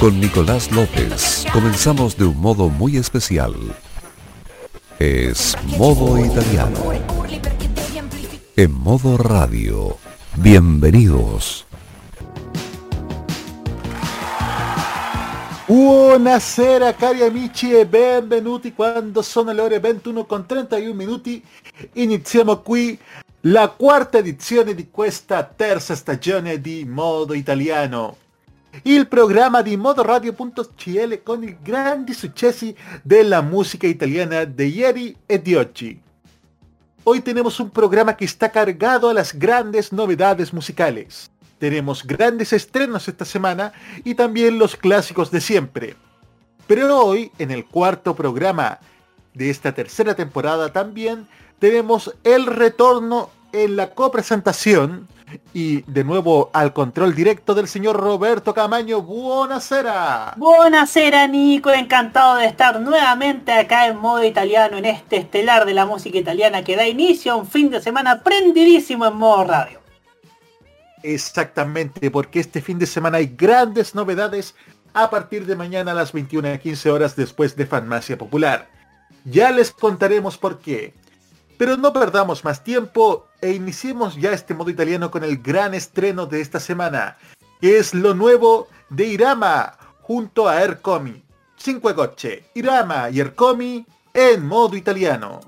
Con Nicolás López comenzamos de un modo muy especial. Es modo italiano. En modo radio. Bienvenidos. Buonasera cari amici e benvenuti quando sono le ore 21 con 31 minuti iniziamo qui la quarta edizione di questa terza stagione di Modo Italiano il programma di modoradio.cl con i grandi successi della musica italiana de ieri e di. Hoy tenemos un programa que está cargado a las grandes novedades musicales. Tenemos grandes estrenos esta semana y también los clásicos de siempre. Pero hoy, en el cuarto programa de esta tercera temporada también, tenemos el retorno en la copresentación y de nuevo al control directo del señor Roberto Camaño. Buonasera. Buonasera Nico, encantado de estar nuevamente acá en modo italiano en este estelar de la música italiana que da inicio a un fin de semana prendidísimo en modo radio. Exactamente, porque este fin de semana hay grandes novedades a partir de mañana a las 21 a 15 horas después de Farmacia Popular. Ya les contaremos por qué. Pero no perdamos más tiempo e iniciemos ya este modo italiano con el gran estreno de esta semana, que es lo nuevo de Irama junto a Ercomi. Cinque Gocce, Irama y Ercomi en modo italiano.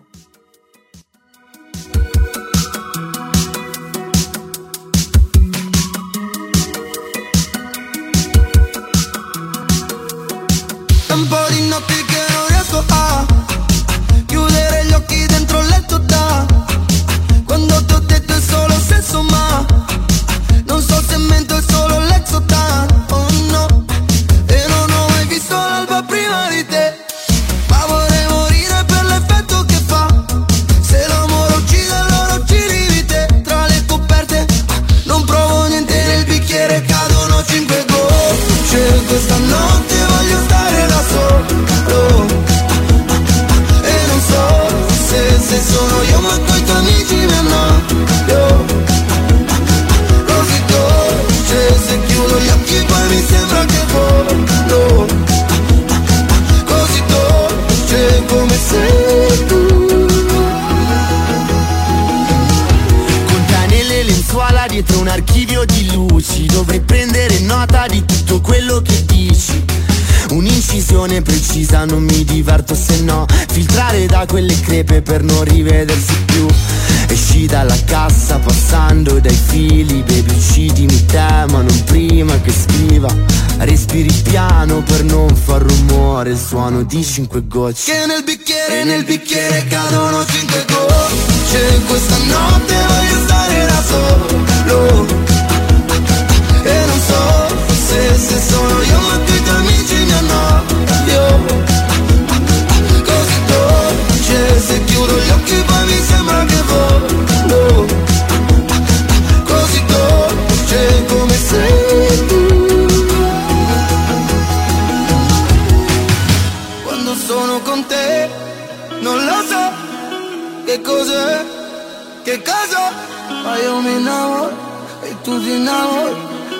Crepe per non rivedersi più. Esci dalla cassa passando dai fili. Baby uccidimi te ma non prima che scriva. Respiri piano per non far rumore. Il suono di cinque gocce. Che nel bicchiere, nel bicchiere cadono cinque gocce. Questa notte voglio stare da solo innamori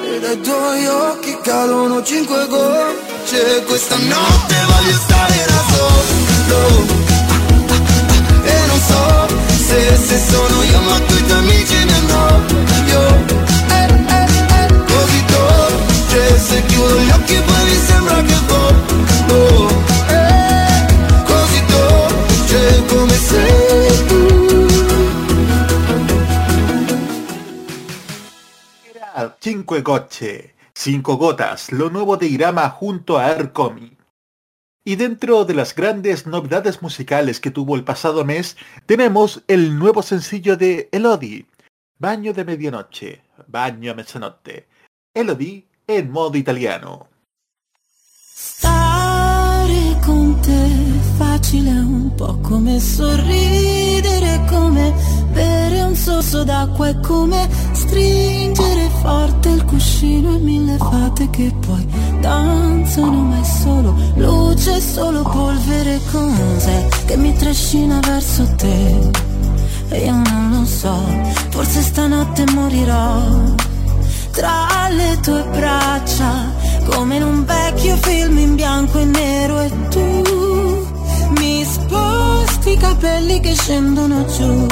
e dai tuoi occhi cadono cinque gocce. Questa notte voglio stare da solo. E non so se, se sono io ma tu Cinque Goche, Cinco Gotas, lo nuevo de Irama junto a Ercomi. Y dentro de las grandes novedades musicales que tuvo el pasado mes, tenemos el nuevo sencillo de Elodie, Baño de Medianoche, Baño a Mezzanotte, Elodie en modo italiano. Stare con te facile un po' come sorridere, stringere forte il cuscino e mille fate che poi danzano, ma è solo luce, solo polvere, cos'è che mi trascina verso te? E io non lo so, forse stanotte morirò tra le tue braccia, come in un vecchio film in bianco e nero e tu mi sposti i capelli che scendono giù,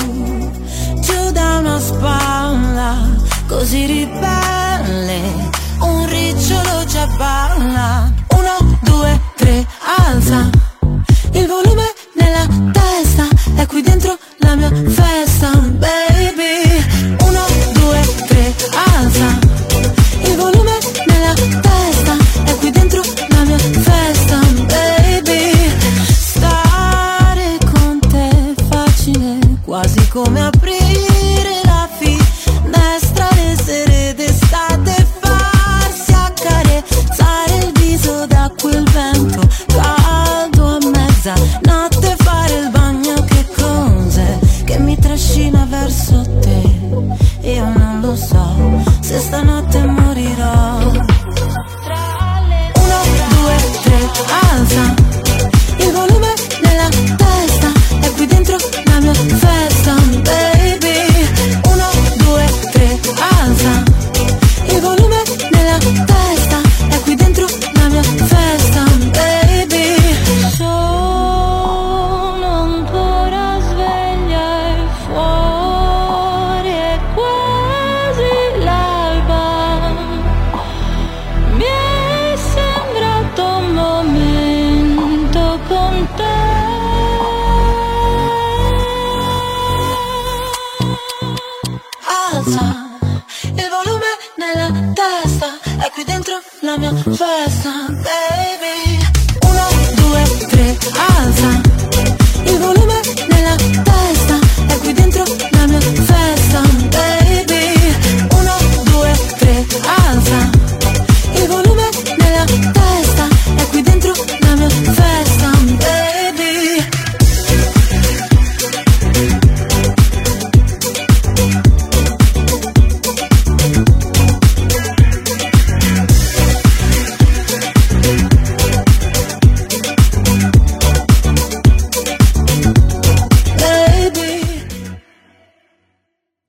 una spalla, così ribelle, un ricciolo già balla, uno, due, tre, alza,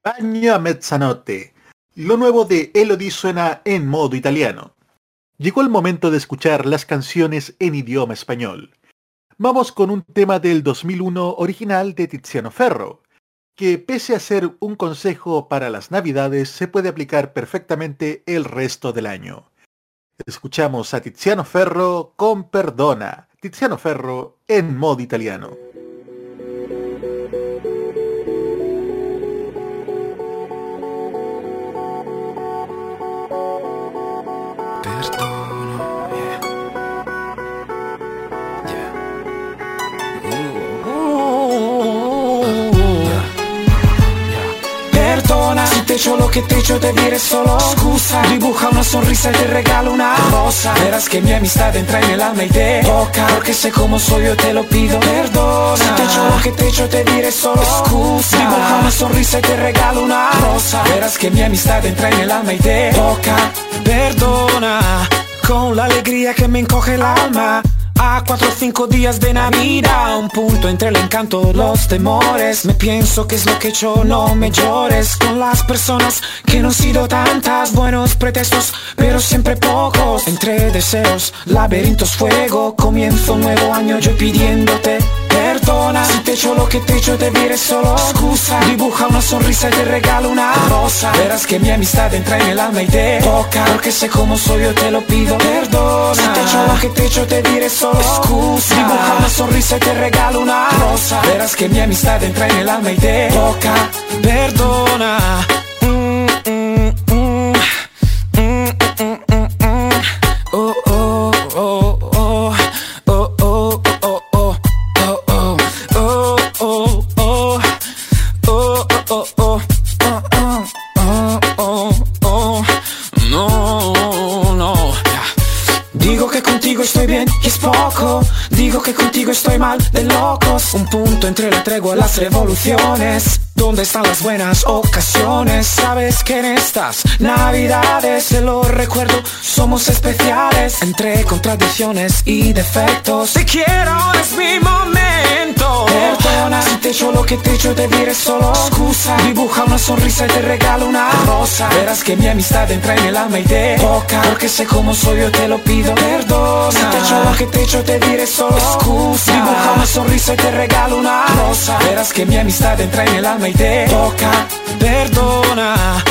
Bagno a mezzanotte. Lo nuevo de Elodie suena en modo italiano. Llegó el momento de escuchar las canciones en idioma español. Vamos con un tema del 2001 original de Tiziano Ferro, que pese a ser un consejo para las navidades se puede aplicar perfectamente el resto del año. Escuchamos a Tiziano Ferro con Perdona. Tiziano Ferro en modo italiano. Perdona si te echo lo que te echo te diré solo. Scusa Dibuja una sonrisa y te regalo una rosa. Verás que mi amistad entra en el alma y te toca. Porque sé cómo soy yo te lo pido Perdona. Si te echo lo que te echo te diré solo. Scusa Dibuja una sonrisa y te regalo una rosa. Verás que mi amistad entra en el alma y te toca. Perdona Con la alegría que me encoge el alma a cuatro o cinco días de Navidad Un punto entre el encanto los temores. Me pienso que es lo que hecho, no me llores Con las personas que no han sido tantas. Buenos pretextos, pero siempre pocos. Entre deseos, laberintos, fuego. Comienzo un nuevo año yo pidiéndote Perdona. Si te echo lo que te echo te diré solo Excusa. Dibuja una sonrisa y te regalo una rosa. Verás que mi amistad entra en el alma y te toca. Porque sé cómo soy yo te lo pido Perdona. Si te echo lo que te echo te diré solo Excusa. Dibuja una sonrisa y te regalo una rosa. Verás que mi amistad entra en el alma y te toca. Perdona Digo que contigo estoy mal de locos. Un punto entre la tregua las revoluciones. ¿Dónde están las buenas ocasiones? Sabes que en estas navidades Se lo recuerdo, somos especiales. Entre contradicciones y defectos. Te quiero, es mi momento. Perdona si te echo lo que te echo te diré solo Scusa, dibuja una sonrisa y te regalo una rosa. Verás que mi amistad entra en el alma y de boca Porque sé cómo soy yo te lo pido Perdona que te echo te diré solo. Scusa, dibuja una sonrisa y te regalo una rosa. Verás que mi amistad entra en el alma y te toca. Perdona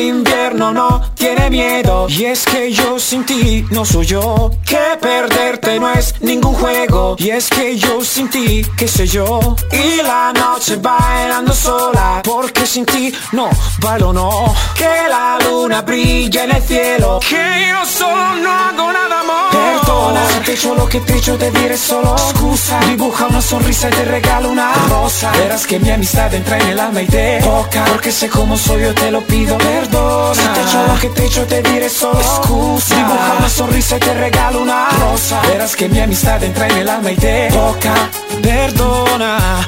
el invierno no tiene miedo. Y es que yo sin ti no soy yo. Que perderte no es ningún juego. Y es que yo sin ti, qué sé yo. Y la noche bailando sola Porque sin ti no bailo no. Que la luna brilla en el cielo. Que yo solo no hago nada más. Perdona si te echo lo que te echo te diré solo. Scusa, dibuja una sonrisa y te regalo una rosa. Verás que mi amistad entra en el alma y te toca. Porque sé cómo soy yo te lo pido perdona Si te echo lo que te echo te diré solo Scusa. Dibuja una sonrisa y te regalo una rosa. Verás que mi amistad entra en el alma y te toca Perdona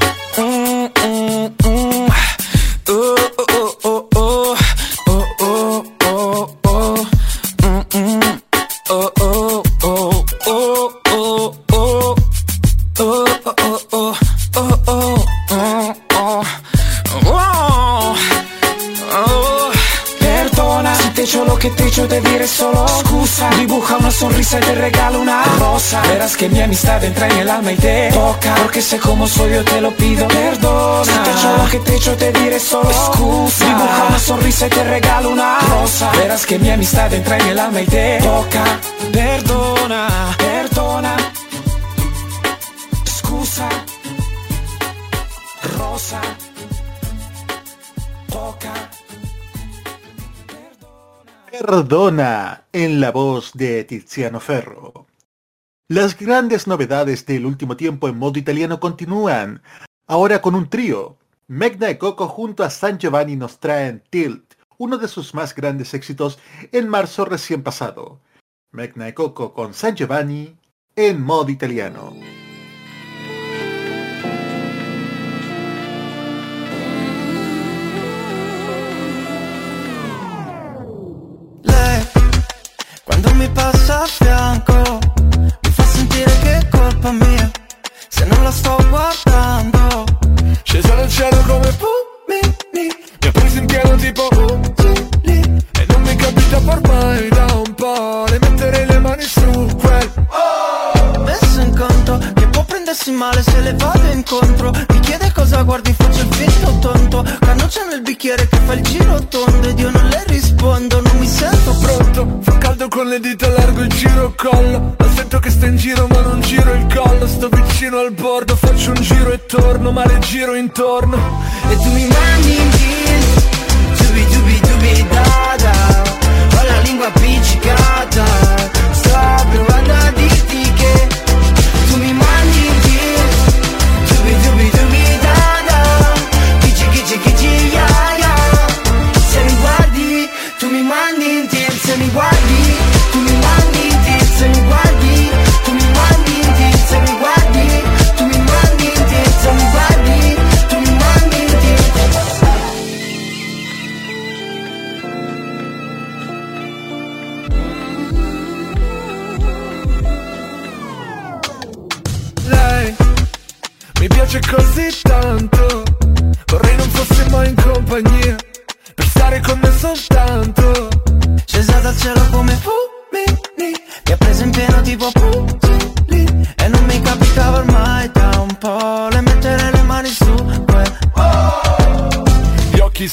Dibuja una sonrisa y te regalo una rosa. Verás que mi amistad entra en el alma y te toca. Porque sé cómo soy yo te lo pido Perdona Si te echo lo que te echo te diré solo Scusa Dibuja una sonrisa y te regalo una rosa. Verás que mi amistad entra en el alma y te toca. Perdona, Perdona en la voz de Tiziano Ferro. Las grandes novedades del último tiempo en modo italiano continúan, ahora con un trío. Megna y Coco junto a San Giovanni nos traen Tilt, uno de sus más grandes éxitos en marzo recién pasado. Megna y Coco con San Giovanni en modo italiano. Quando mi passa a fianco, mi fa sentire che è colpa mia, se non la sto guardando. Scesa dal cielo come pumini Mi ha preso in pieno tipo Uzzili E non mi capita ormai da un po' Le mettere le mani su quel Messo in conto che può prendersi male se le vado incontro. Mi chiede cosa guardi, faccio il finto tonto. Cannuccia nel bicchiere che fa il giro tondo Ed io non le rispondo, non mi sento Pronto, con le dita largo il giro collo. Lo sento che sta in giro ma non giro il collo. Sto vicino al bordo, faccio un giro e torno Ma le giro intorno. E tu mi mandi in tilt Dubi dubi dubi da da. Ho la lingua appiccicata. Sto provando a dirti che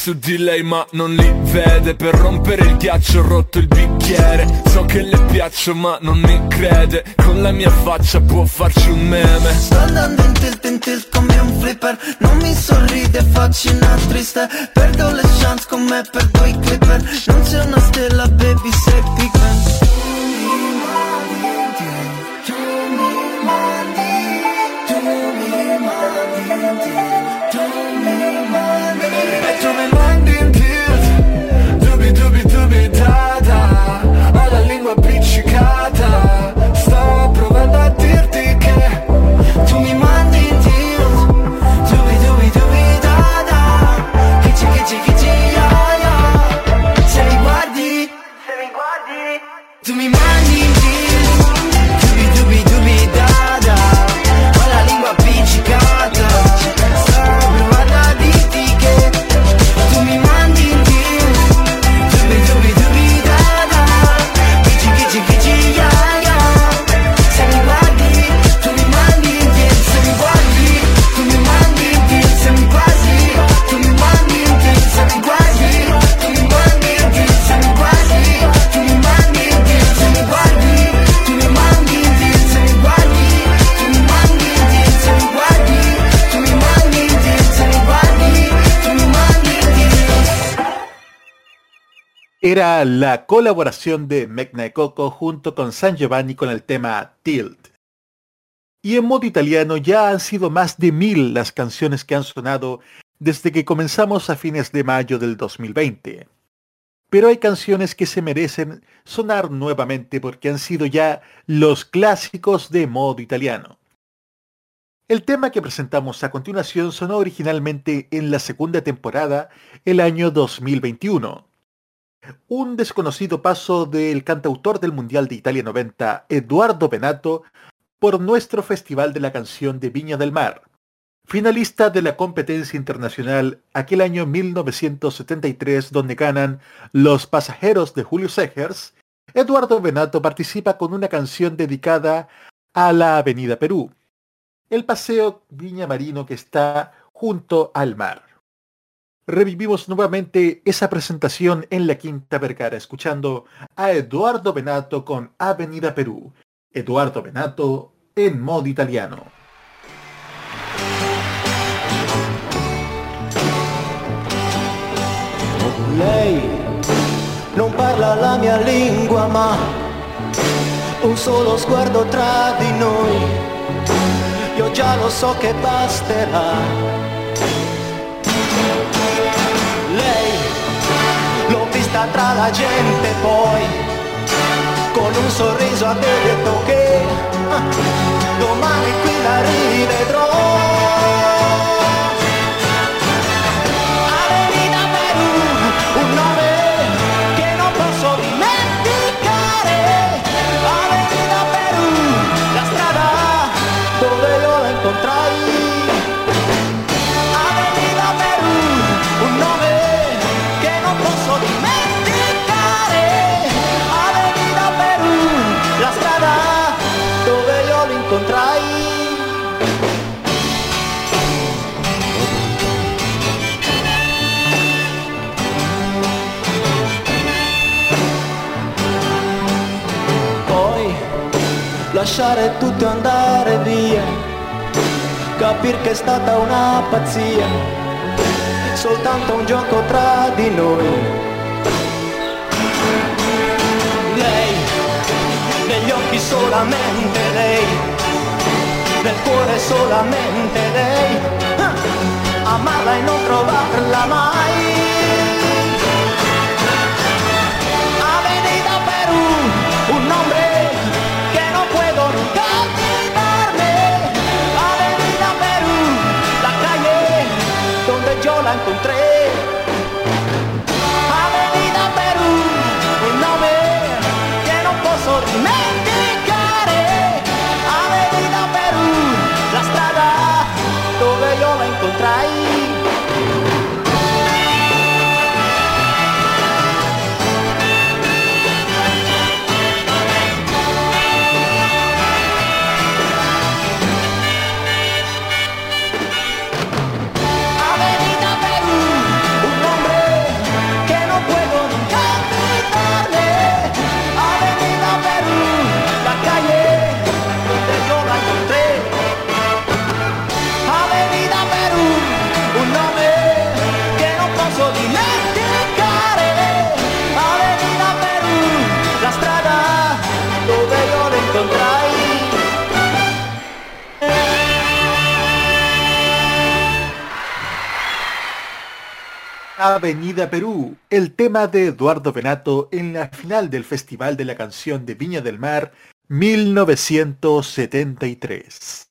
su di lei ma non li vede. Per rompere il ghiaccio ho rotto il bicchiere. So che le piaccio ma non mi crede. Con la mia faccia può farci un meme. Sto andando in tilt in tilt come un flipper. Non mi sorride, faccio una triste. Perdo le chance con me, perdo i clipper. Non sei una stella baby, sei pigment era la colaboración de Mecna Coco junto con San Giovanni con el tema Tilt. Y en modo italiano ya han sido más de mil las canciones que han sonado desde que comenzamos a fines de mayo del 2020. Pero hay canciones que se merecen sonar nuevamente porque han sido ya los clásicos de modo italiano. El tema que presentamos a continuación sonó originalmente en la segunda temporada el año 2021 un desconocido paso del cantautor del Mundial de Italia 90, Eduardo Benato, por nuestro Festival de la Canción de Viña del Mar. Finalista de la competencia internacional aquel año 1973 donde ganan Los Pasajeros de Julio Segers, Eduardo Benato participa con una canción dedicada a la Avenida Perú, el paseo Viña Marino que está junto al mar revivimos nuevamente esa presentación en la Quinta Vergara, escuchando a Eduardo Benato con Avenida Perú. Eduardo Benato en modo italiano. Non parla la mia lingua ma un solo sguardo tra di noi, io già lo so che basterà vista tra la gente poi. Con un sorriso ha detto che ah, domani qui la rivedrò lasciare tutto andare via, capire che è stata una pazzia, soltanto un gioco tra di noi. Lei, negli occhi solamente lei, nel cuore solamente lei, ah, amarla e non trovarla mai. La encontré. Avenida Perú, el tema de Eduardo Benato en la final del Festival de la Canción de Viña del Mar 1973.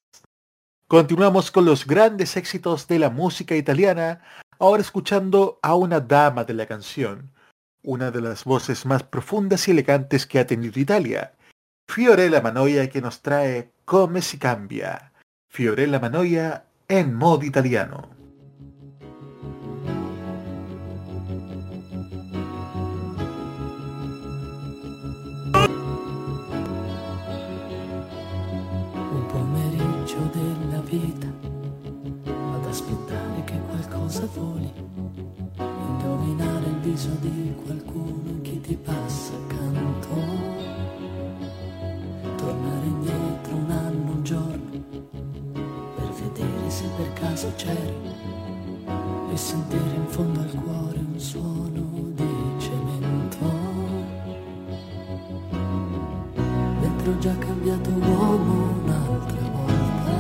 Continuamos con los grandes éxitos de la música italiana, ahora escuchando a una dama de la canción, una de las voces más profundas y elegantes que ha tenido Italia, Fiorella Manoia que nos trae Come si cambia. Fiorella Manoia en modo italiano. Viso di qualcuno che ti passa accanto, tornare indietro un anno, un giorno, per vedere se per caso c'eri e sentire in fondo al cuore un suono di cemento. Mentre già cambiato uomo un'altra volta,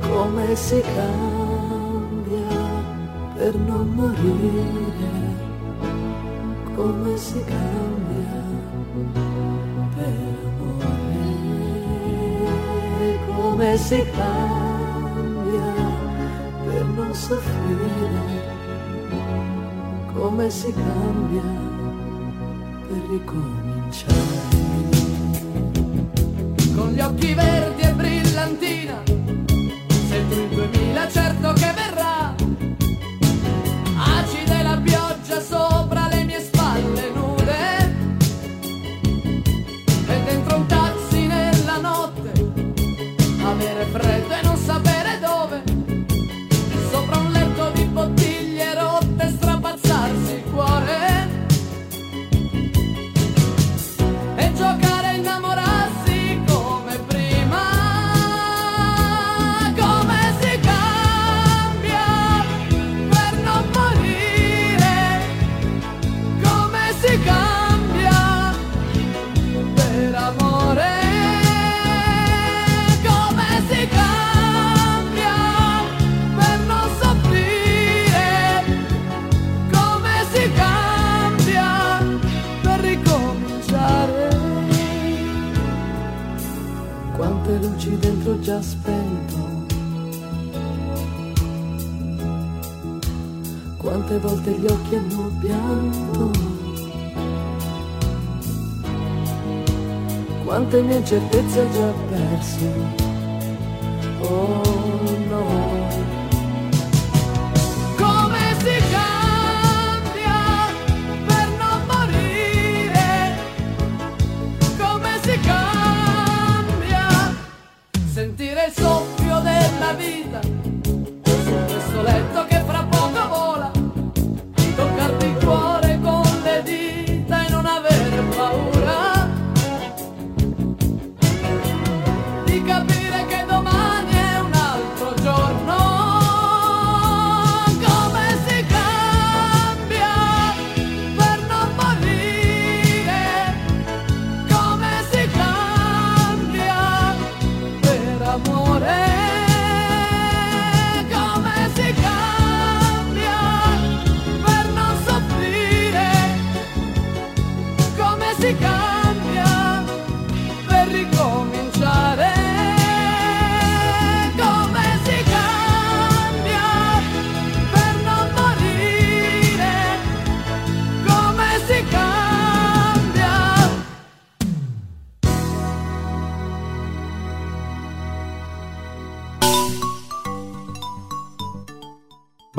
come si cambia per non morire, come si cambia per amore, come si cambia per non soffrire, come si cambia per ricominciare. con gli occhi verdi Önce bitince dersin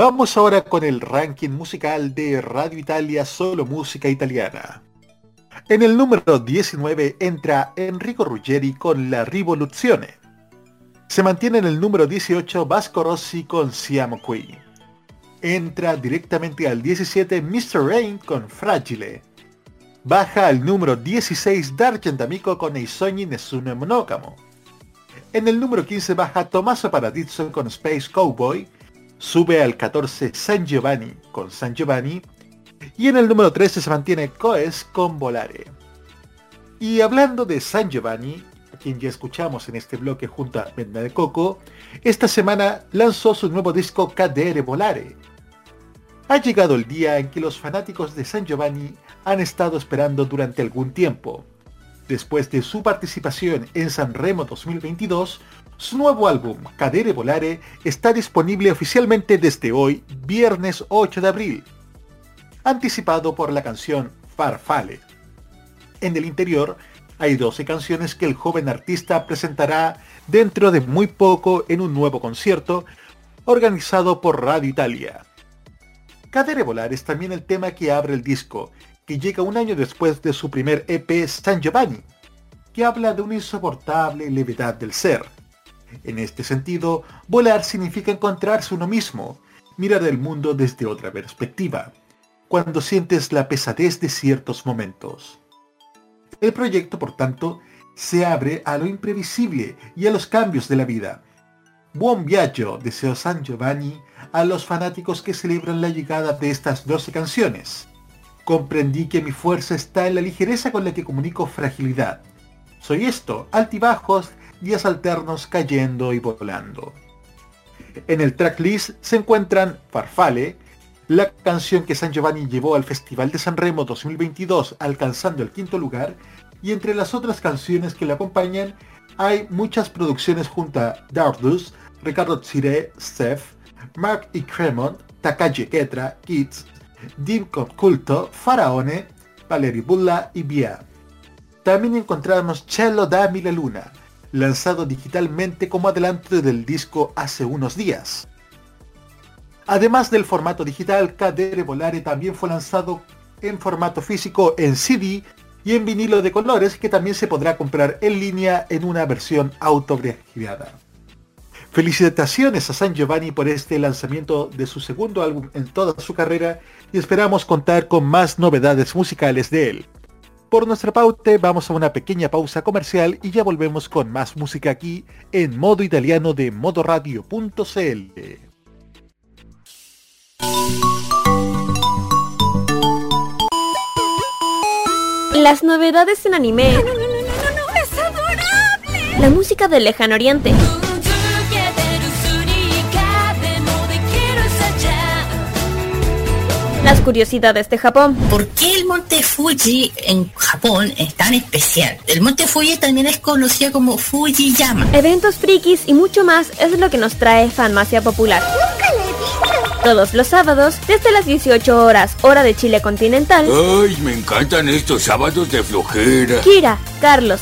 Vamos ahora con el ranking musical de Radio Italia Solo Música Italiana. En el número 19 entra Enrico Ruggeri con La Rivoluzione. Se mantiene en el número 18 Vasco Rossi con Siamo Qui. Entra directamente al 17 Mr. Rain con Fragile. Baja al número 16 D'Argent Amico con I sogni nessuno è monogamo. En el número 15 baja Tommaso Paradiso con Space Cowboy. Sube al 14 San Giovanni con San Giovanni. Y en el número 13 se mantiene Coes con Volare. Y hablando de San Giovanni, a quien ya escuchamos en este bloque junto a Venda de Coco, esta semana lanzó su nuevo disco Cadere Volare. Ha llegado el día en que los fanáticos de San Giovanni han estado esperando durante algún tiempo. Después de su participación en San Remo 2022, su nuevo álbum, Cadere Volare, está disponible oficialmente desde hoy, viernes 8 de abril. anticipado por la canción Farfale. En el interior hay 12 canciones que el joven artista presentará dentro de muy poco en un nuevo concierto organizado por Radio Italia. Cadere Volar es también el tema que abre el disco, que llega un año después de su primer EP San Giovanni, que habla de una insoportable levedad del ser. En este sentido, volar significa encontrarse uno mismo, mirar el mundo desde otra perspectiva, cuando sientes la pesadez de ciertos momentos. El proyecto, por tanto, se abre a lo imprevisible y a los cambios de la vida. Buon viaggio, deseo San Giovanni a los fanáticos que celebran la llegada de estas 12 canciones. Comprendí que mi fuerza está en la ligereza con la que comunico fragilidad. Soy esto, altibajos, días alternos cayendo y volando. En el tracklist se encuentran Farfale, la canción que San Giovanni llevó al Festival de San Remo 2022 alcanzando el quinto lugar, y entre las otras canciones que le acompañan hay muchas producciones junto a Dardus, Ricardo Tsire, Steph, Mark y Cremont, Takagi Ketra, Kids, Dim Culto, Faraone, Valeri Bulla y Bia. También encontramos Cello da Mille Luna, lanzado digitalmente como adelanto del disco hace unos días. Además del formato digital, Cadere Volare también fue lanzado en formato físico en CD y en vinilo de colores que también se podrá comprar en línea en una versión autografiada. Felicitaciones a San Giovanni por este lanzamiento de su segundo álbum en toda su carrera y esperamos contar con más novedades musicales de él. Por nuestra pauta vamos a una pequeña pausa comercial y ya volvemos con más música aquí en modo italiano de modoradio.cl. Las novedades en anime. No, no, no, no, no, es adorable. La música del lejano oriente. Las curiosidades de Japón. ¿Por qué el monte Fuji en Japón es tan especial? El monte Fuji también es conocido como Fujiyama. Eventos frikis y mucho más es lo que nos trae Fanmacia Popular. Nunca le he visto. Todos los sábados, desde las 18 horas, hora de Chile continental. Ay, me encantan estos sábados de flojera. Kira, Carlos,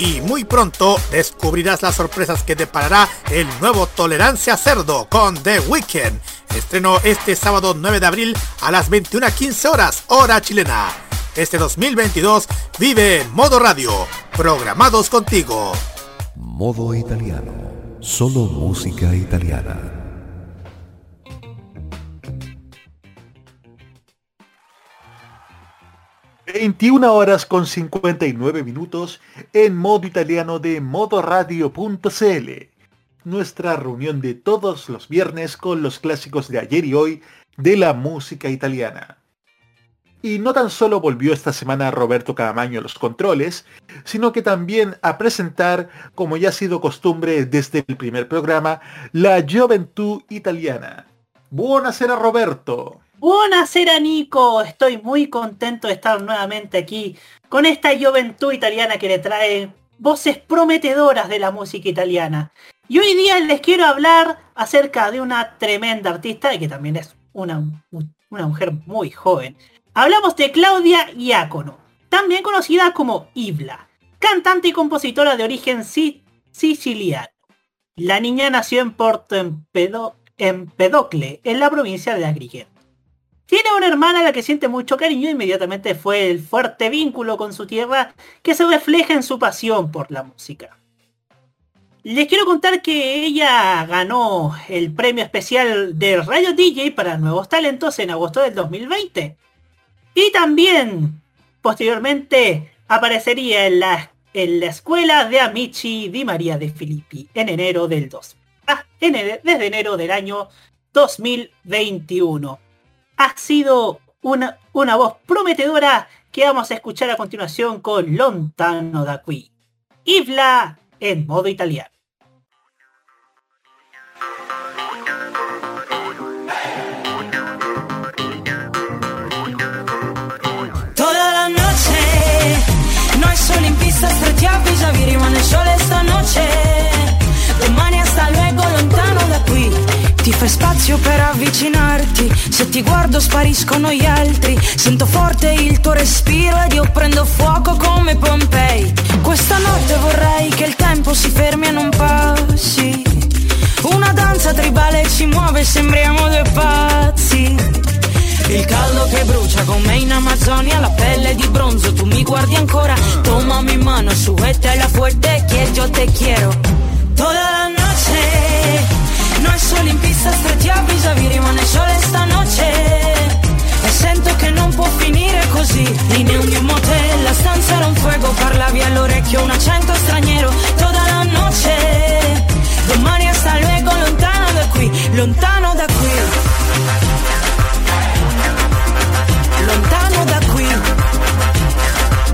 Y muy pronto descubrirás las sorpresas que deparará el nuevo Tolerancia Cerdo con The Weeknd. Estreno este sábado 9 de abril a las 21.15 horas, hora chilena. Este 2022 vive en modo radio, programados contigo. Modo italiano, solo música italiana. 21 horas con 59 minutos en modo italiano de modoradio.cl. Nuestra reunión de todos los viernes con los clásicos de ayer y hoy de la música italiana. Y no tan solo volvió esta semana Roberto Cadamaño a los controles, sino que también a presentar, como ya ha sido costumbre desde el primer programa, la Juventud Italiana. Buonasera Roberto. Buonasera Nico, estoy muy contento de estar nuevamente aquí con esta juventud italiana que le trae voces prometedoras de la música italiana. Y hoy día les quiero hablar acerca de una tremenda artista que también es una, una mujer muy joven. Hablamos de Claudia Iacono, también conocida como Ibla, cantante y compositora de origen siciliano. La niña nació en Porto Empedocle, en la provincia de Agrigento. Tiene una hermana a la que siente mucho cariño e inmediatamente fue el fuerte vínculo con su tierra que se refleja en su pasión por la música. Les quiero contar que ella ganó el premio especial de Radio DJ para Nuevos Talentos en agosto del 2020. Y también, posteriormente, aparecería en la, en la escuela de Amici di María de Filippi en enero del 2. Ah, desde enero del año 2021. Ha sido una, una voz prometedora que vamos a escuchar a continuación con Lontano da qui. Ifla en modo italiano. Toda solo in pista stretti a vis-a-vis, rimane il sole stanotte. Domani hasta luego lontano da. Ti fai spazio per avvicinarti, se ti guardo spariscono gli altri. Sento forte il tuo respiro ed io prendo fuoco come Pompei. Questa notte vorrei che il tempo si fermi e non passi. Una danza tribale ci muove, sembriamo due pazzi. Il caldo che brucia come in Amazzonia, la pelle di bronzo, tu mi guardi ancora, toma mi mano, suétala fuerte que yo te quiero. Toda la noche, noi solo in pista stretti a vis-a-vis, rimane sole stanotte. E sento che non può finire così, in un motel, la stanza era un fuego, parlavi all'orecchio un accento straniero, toda la noche. Domani hasta luego, lontano da qui, lontano da qui. lontano da qui.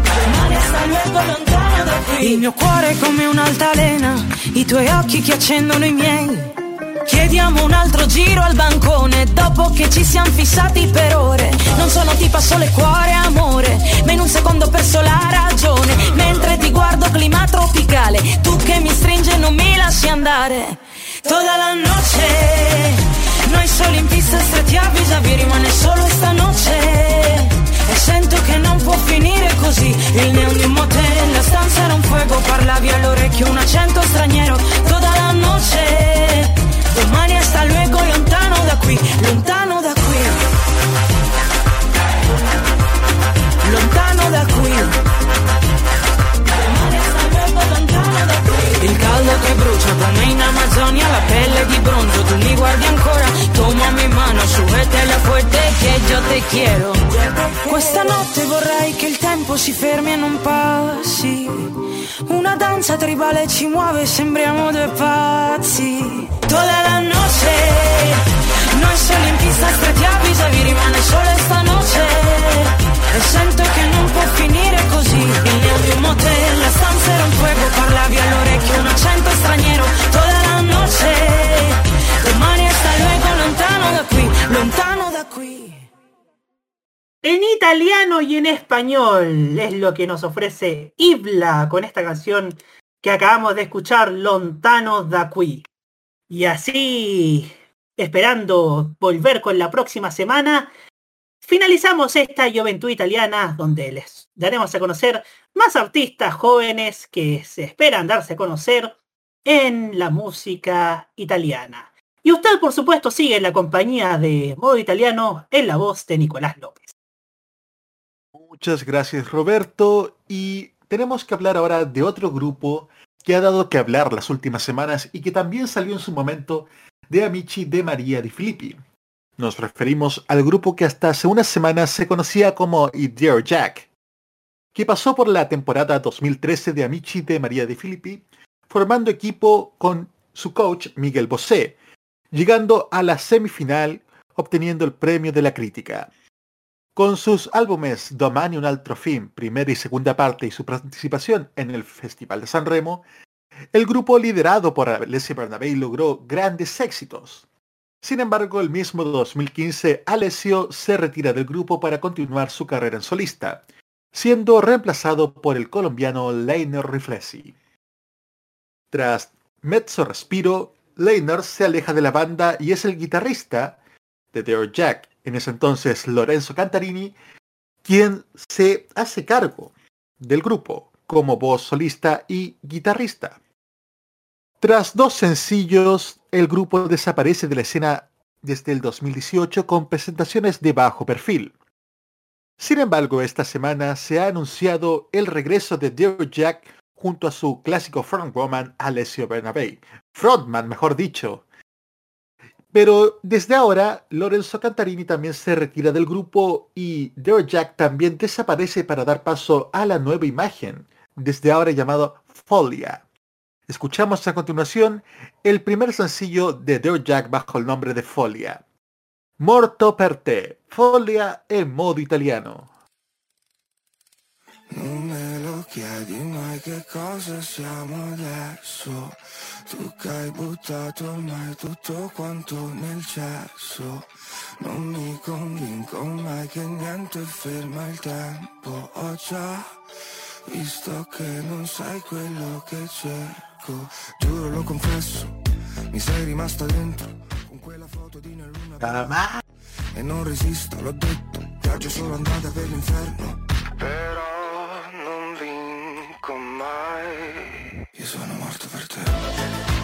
Domani sta luogo lontano da qui. Il mio cuore è come un'altalena, i tuoi occhi che accendono i miei. Chiediamo un altro giro al bancone dopo che ci siamo fissati per ore. Non sono tipa sole cuore amore, ma in un secondo ho perso la ragione. Mentre ti guardo clima tropicale, tu che mi stringe e non mi lasci andare. Toda la noche noi soli in pista stretti a vis-a-vis rimane solo stanotte E sento che non può finire così Il neon di un motel, la stanza era un fuoco Parlavi all'orecchio un accento straniero Toda la noche Domani hasta luego lontano da qui Lontano da qui. Lontano da qui. Il caldo che brucia come in Amazzonia La pelle di bronzo, tu mi guardi ancora Toma mi mano, súbetela fuerte che yo te quiero Questa notte vorrei che il tempo si fermi e non passi Una danza tribale ci muove, sembriamo due pazzi. Toda la noche Noi solo in pista stretti a vis-a-vis rimane solo stanotte E sento che non può finire così. Il neon di un motel, la stanza era un fuoco Parlavi all'orecchio un accento straniero. Toda la noche Domani hasta luego lontano da qui Lontano En italiano y en español es lo que nos ofrece Ibla con esta canción que acabamos de escuchar, Lontano da qui. Y así, esperando volver con la próxima semana, finalizamos esta Juventud Italiana donde les daremos a conocer más artistas jóvenes que se esperan darse a conocer en la música italiana. Y usted, por supuesto, sigue en la compañía de Modo Italiano en la voz de Nicolás López. Muchas gracias Roberto y tenemos que hablar ahora de otro grupo que ha dado que hablar las últimas semanas y que también salió en su momento de Amici de María di Filippi. Nos referimos al grupo que hasta hace unas semanas se conocía como Dear Jack, que pasó por la temporada 2013 de Amici de María de Filippi, formando equipo con su coach Miguel Bosé, llegando a la semifinal obteniendo el premio de la crítica. Con sus álbumes Domani un altro film, primera y segunda parte y su participación en el Festival de San Remo, el grupo liderado por Alessia Bernabé logró grandes éxitos. Sin embargo, el mismo 2015, Alessio se retira del grupo para continuar su carrera en solista, siendo reemplazado por el colombiano Leiner Riflesi. Tras Mezzo Respiro, Leiner se aleja de la banda y es el guitarrista de Dear Jack, en ese entonces Lorenzo Cantarini, quien se hace cargo del grupo como voz solista y guitarrista. Tras dos sencillos, el grupo desaparece de la escena desde el 2018 con presentaciones de bajo perfil. Sin embargo, esta semana se ha anunciado el regreso de Dear Jack junto a su clásico frontwoman Alessio Bernabé. Frontman, mejor dicho. Pero desde ahora, Lorenzo Cantarini también se retira del grupo y Jack también desaparece para dar paso a la nueva imagen, desde ahora llamado Folia. Escuchamos a continuación el primer sencillo de Jack bajo el nombre de Folia. Morto per te, Foglia e modo italiano. Lo chiedi mai che cosa siamo adesso? Tu che hai buttato ormai tutto quanto nel cesso. Non mi convinco mai che niente ferma il tempo. Ho già visto che non sai quello che cerco. Giuro lo confesso, mi sei rimasta dentro Con quella foto di una luna E non resisto, l'ho detto, viaggio solo andata per l'inferno. Però mai. Io sono morto per te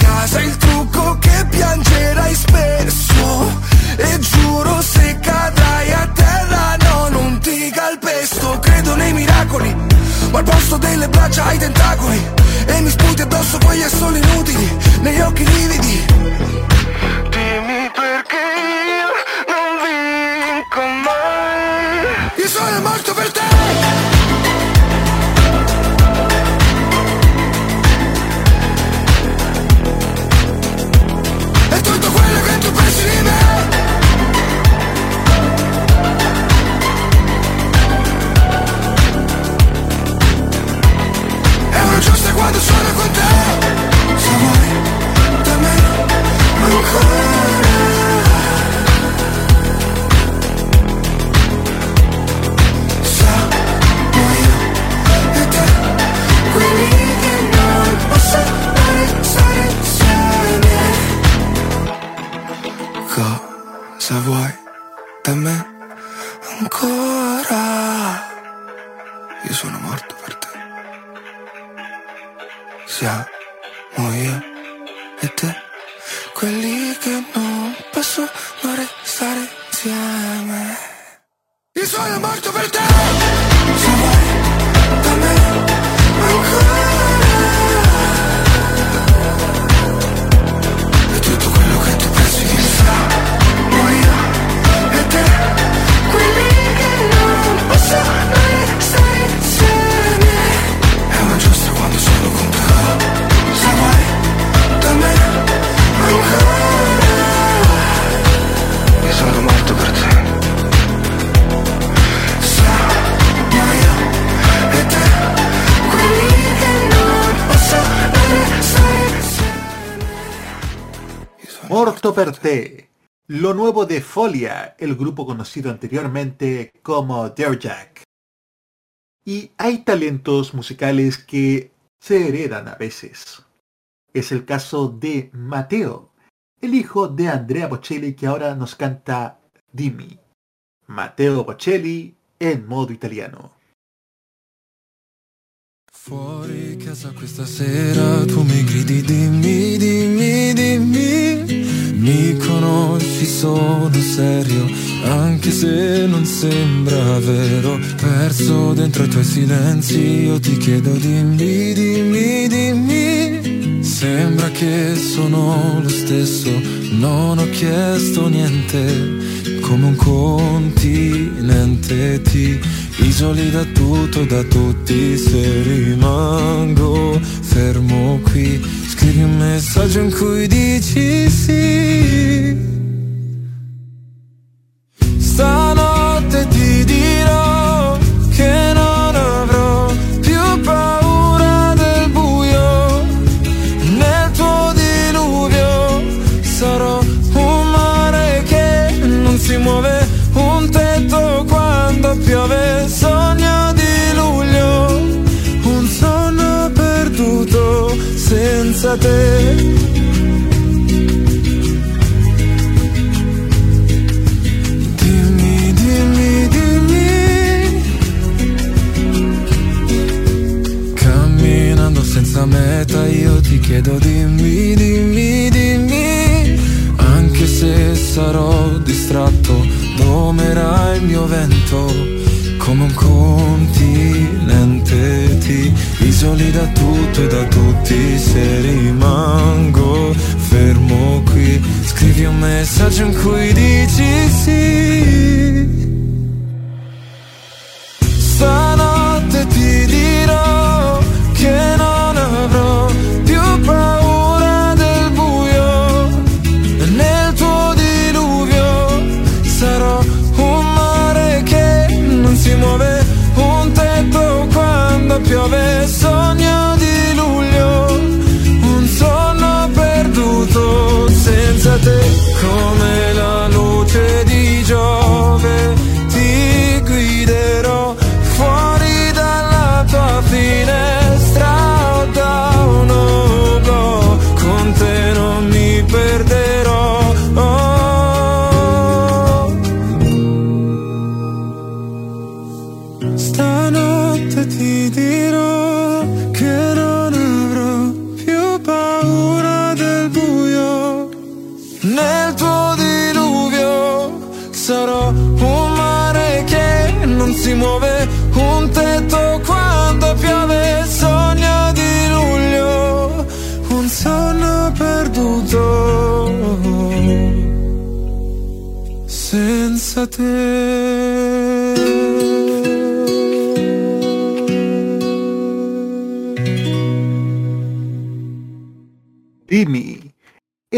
casa il trucco che piangerai spesso. E giuro se cadrai a terra no non ti calpesto. Credo nei miracoli Ma al posto delle braccia hai tentacoli. E mi sputi addosso quegli soli inutili Negli occhi lividi. Dimmi perché io el grupo conocido anteriormente como Dare Jack. Y hay talentos musicales que se heredan a veces. Es el caso de Mateo, el hijo de Andrea Bocelli que ahora nos canta Dimmi. Matteo Bocelli en modo italiano. Fuori casa questa sera tu mi Mi conosci, sono serio Anche se non sembra vero. Perso dentro i tuoi silenzi Io ti chiedo dimmi, dimmi, dimmi. Sembra che sono lo stesso Non ho chiesto niente. Come un continente ti isoli da tutto, da tutti Se rimango fermo qui. Scrivi un messaggio in cui dici sì chiedo dimmi, dimmi, dimmi anche se sarò distratto, domerà il mio vento come un continente ti isoli da tutto e da tutti se rimango fermo qui scrivi un messaggio in cui dici sì te come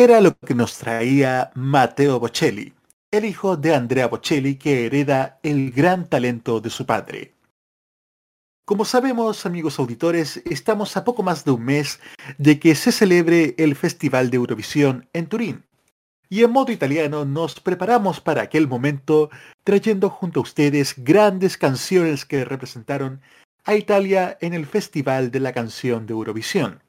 era lo que nos traía Matteo Bocelli, el hijo de Andrea Bocelli que hereda el gran talento de su padre. Como sabemos, amigos auditores, estamos a poco más de un mes de que se celebre el Festival de Eurovisión en Turín. Y en modo italiano nos preparamos para aquel momento trayendo junto a ustedes grandes canciones que representaron a Italia en el Festival de la Canción de Eurovisión.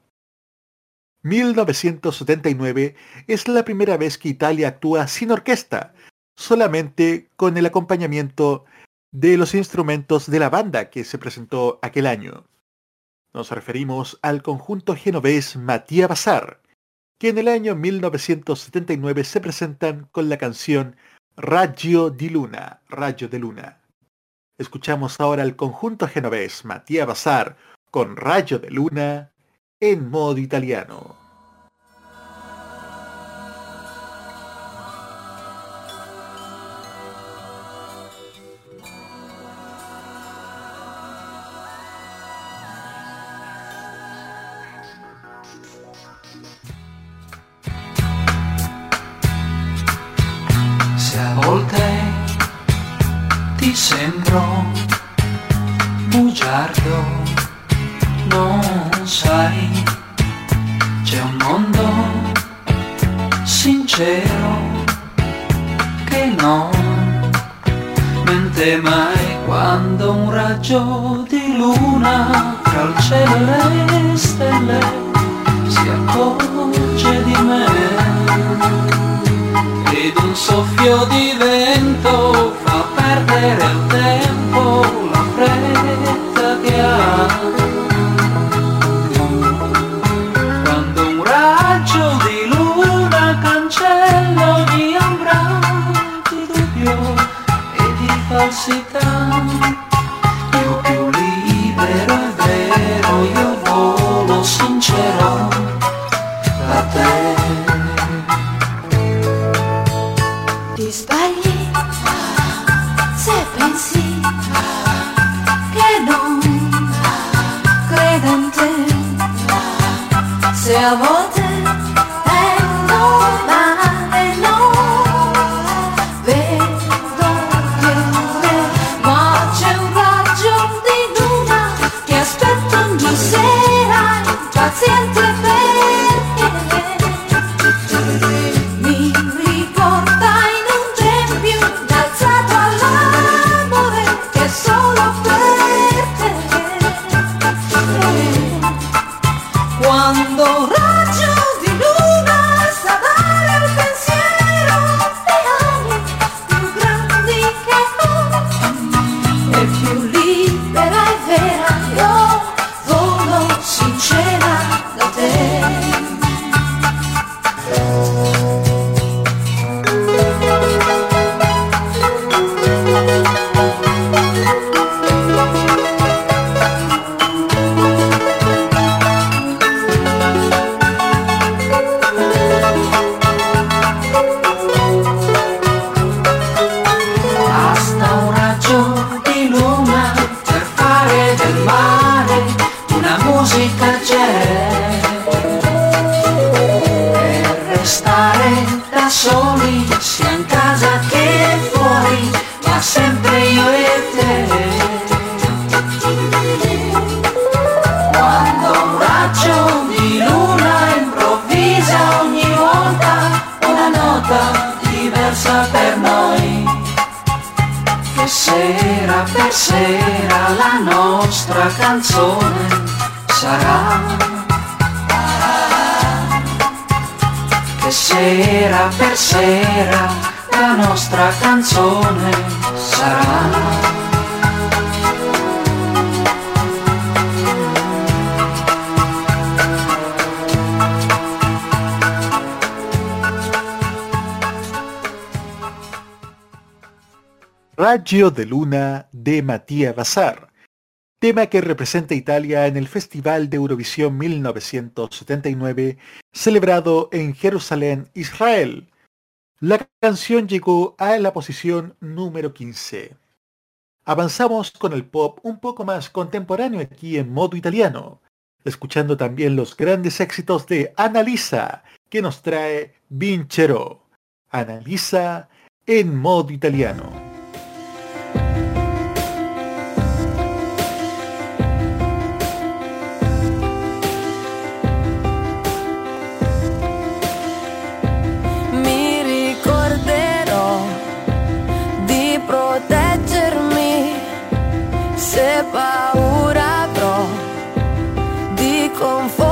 1979 es la primera vez que Italia actúa sin orquesta, solamente con el acompañamiento de los instrumentos de la banda que se presentó aquel año. Nos referimos al conjunto genovés Mattia Bazar, que en el año 1979 se presentan con la canción Raggio di Luna, Rayo de Luna. Escuchamos ahora al conjunto genovés Mattia Bazar con Rayo de Luna en modo italiano. Sincero che non mente mai quando un raggio di luna tra il cielo e le stelle si accorge di me. Ed un soffio di vento fa perdere il tempo, la fretta falsità, io più libero è vero, io volo sincero da te. Ti sbagli se pensi che non credo in te. Se a volte Raggio de Luna de Matías Bazar, tema que representa Italia en el Festival de Eurovisión 1979 celebrado en Jerusalén, Israel. La canción llegó a la posición número 15. Avanzamos con el pop un poco más contemporáneo aquí en modo italiano, escuchando también los grandes éxitos de Annalisa, que nos trae Vincero. Annalisa en modo italiano. Se paura avrò di confondermi.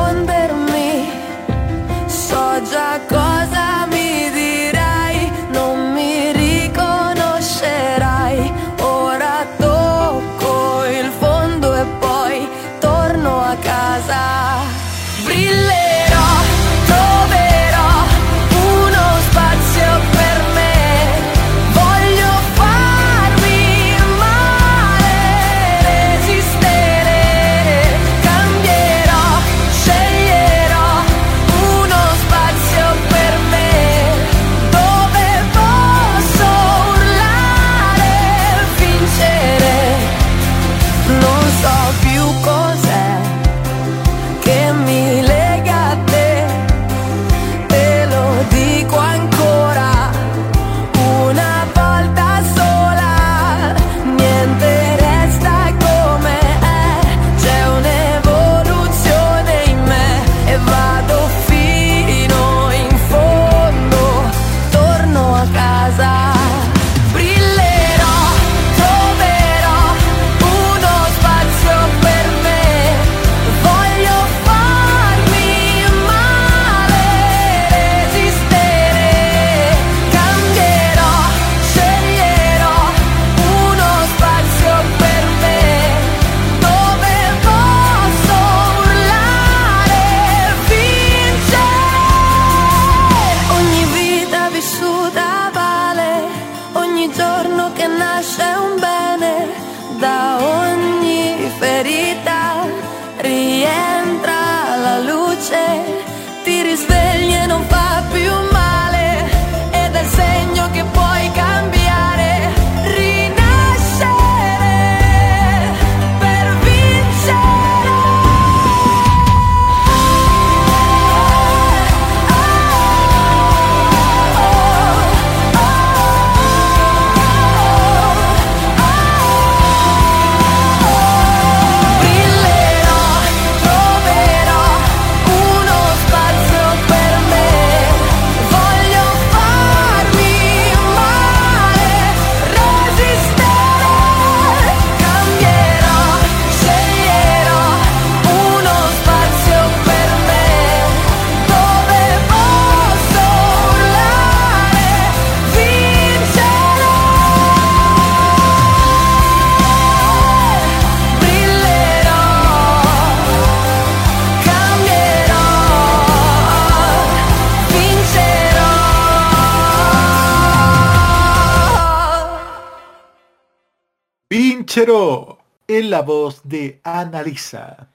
En la voz de Annalisa.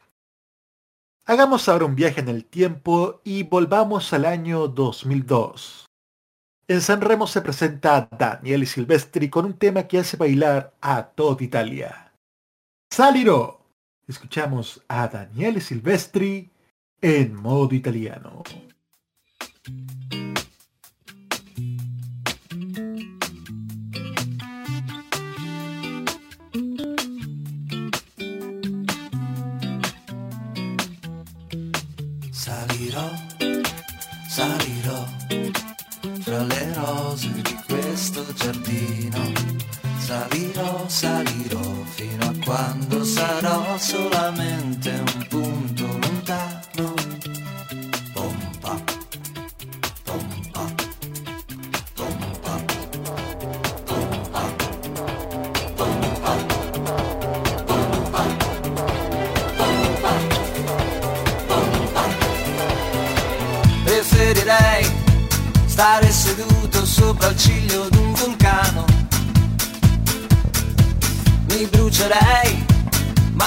Hagamos ahora un viaje en el tiempo y volvamos al año 2002. En San Remo se presenta Daniele Silvestri con un tema que hace bailar a toda Italia. Salirò. Escuchamos a Daniele Silvestri en modo italiano. quando sarò solamente un punto.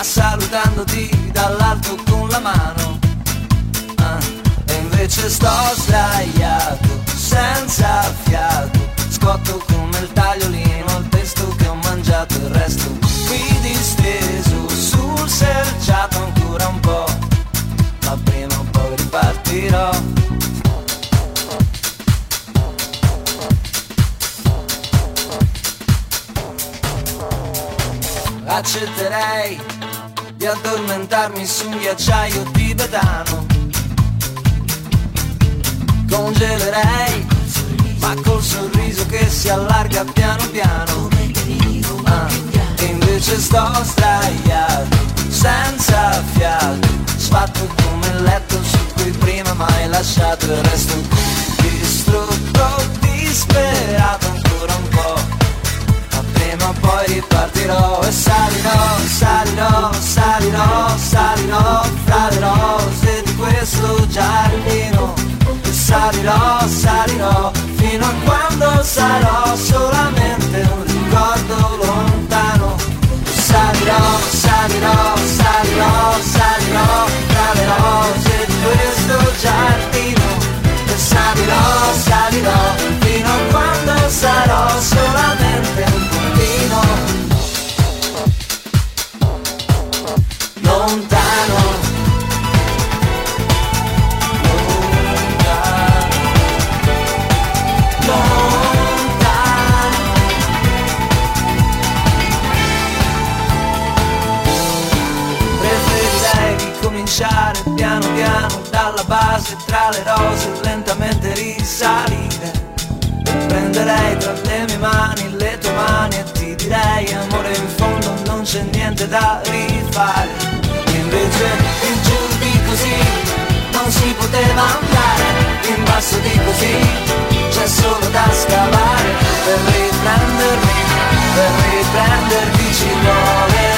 Ma salutandoti dall'alto con la mano. Ah, e invece sto sdraiato, senza fiato, scotto come il tagliolino, il pesto che ho mangiato, il resto qui disteso sul selciato ancora un po', ma prima o poi ripartirò. accetterei di addormentarmi su un ghiacciaio tibetano. Congelerei, ma col sorriso che si allarga piano piano. Ah, e invece sto sdraiato, senza fiato, sfatto come il letto su cui prima mai lasciato il resto distrutto, disperato poi ripartirò e salirò, salirò, salirò, salirò fra le rose di questo giardino. E salirò, salirò fino a quando sarò solamente un ricordo lontano. Salirò, salirò, salirò, salirò fra le rose di questo giardino. E salirò, salirò le lentamente risalire Prenderei tra le mie mani le tue mani e ti direi amore in fondo non c'è niente da rifare. Invece in giù di così non si poteva andare. In basso di così c'è solo da scavare. Per riprendermi, per riprenderti ci vuole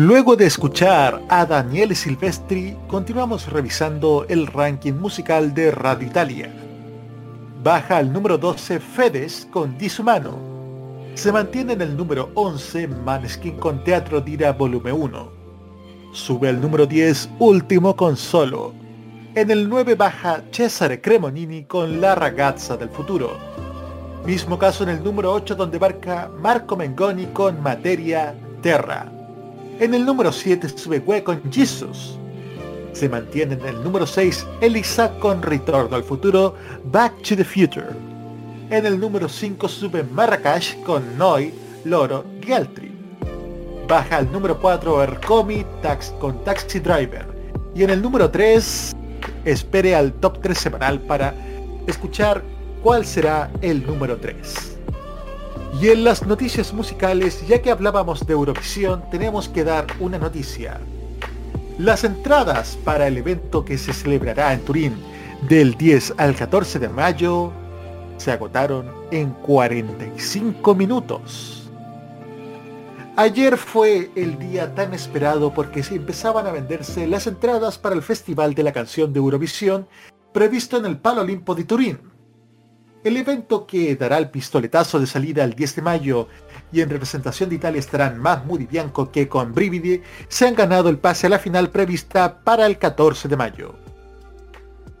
Luego de escuchar a Daniele Silvestri, continuamos revisando el ranking musical de Radio Italia. Baja al número 12 Fedes con Disumano. Se mantiene en el número 11 Maneskin con Teatro Dira Volumen 1. Sube al número 10 Último con Solo. En el 9 baja Cesare Cremonini con La ragazza del futuro. Mismo caso en el número 8 donde marca Marco Mengoni con Materia Terra. En el número 7 sube con Jesus. Se mantiene en el número 6 Elisa con Retorno al futuro Back to the Future. En el número 5 sube Marrakech con Noi, Loro, Galtri. Baja al número 4 Ercomi Tax con Taxi Driver. Y en el número 3 espere al top 3 semanal para escuchar cuál será el número 3. Y en las noticias musicales, ya que hablábamos de Eurovisión, tenemos que dar una noticia. Las entradas para el evento que se celebrará en Turín del 10 al 14 de mayo se agotaron en 45 minutos. Ayer fue el día tan esperado porque se empezaban a venderse las entradas para el Festival de la Canción de Eurovisión previsto en el Palo Olimpo de Turín. El evento que dará el pistoletazo de salida el 10 de mayo y en representación de Italia estarán Mahmoud y Bianco que con Brividi se han ganado el pase a la final prevista para el 14 de mayo.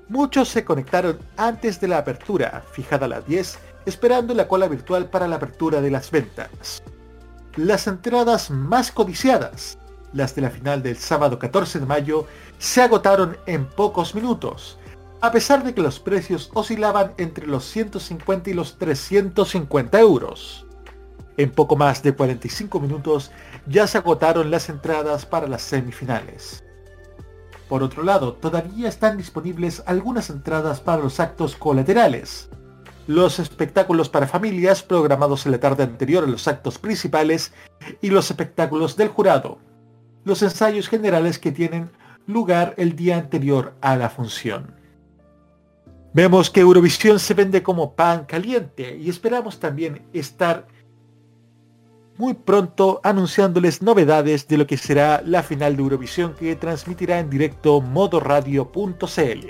Muchos se conectaron antes de la apertura, fijada a las 10, esperando la cola virtual para la apertura de las ventas. Las entradas más codiciadas, las de la final del sábado 14 de mayo, se agotaron en pocos minutos, a pesar de que los precios oscilaban entre los 150 y los 350 euros. En poco más de 45 minutos ya se agotaron las entradas para las semifinales. Por otro lado, todavía están disponibles algunas entradas para los actos colaterales, los espectáculos para familias programados en la tarde anterior a los actos principales y los espectáculos del jurado, los ensayos generales que tienen lugar el día anterior a la función. Vemos que Eurovisión se vende como pan caliente y esperamos también estar muy pronto anunciándoles novedades de lo que será la final de Eurovisión que transmitirá en directo modoradio.cl.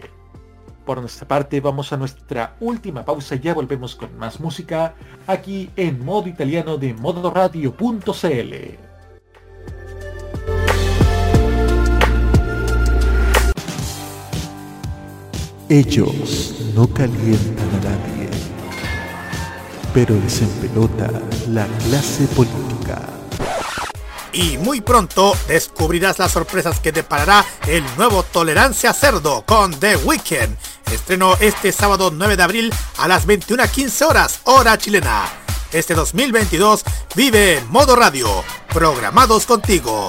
Por nuestra parte vamos a nuestra última pausa y ya volvemos con más música aquí en modo italiano de modoradio.cl. Ellos no calientan a nadie pero desempelota la clase política. Y muy pronto descubrirás las sorpresas que deparará el nuevo Tolerancia Cerdo con The Weeknd. Estreno este sábado 9 de abril a las 21.15 horas, hora chilena. Este 2022 vive en modo radio. Programados contigo.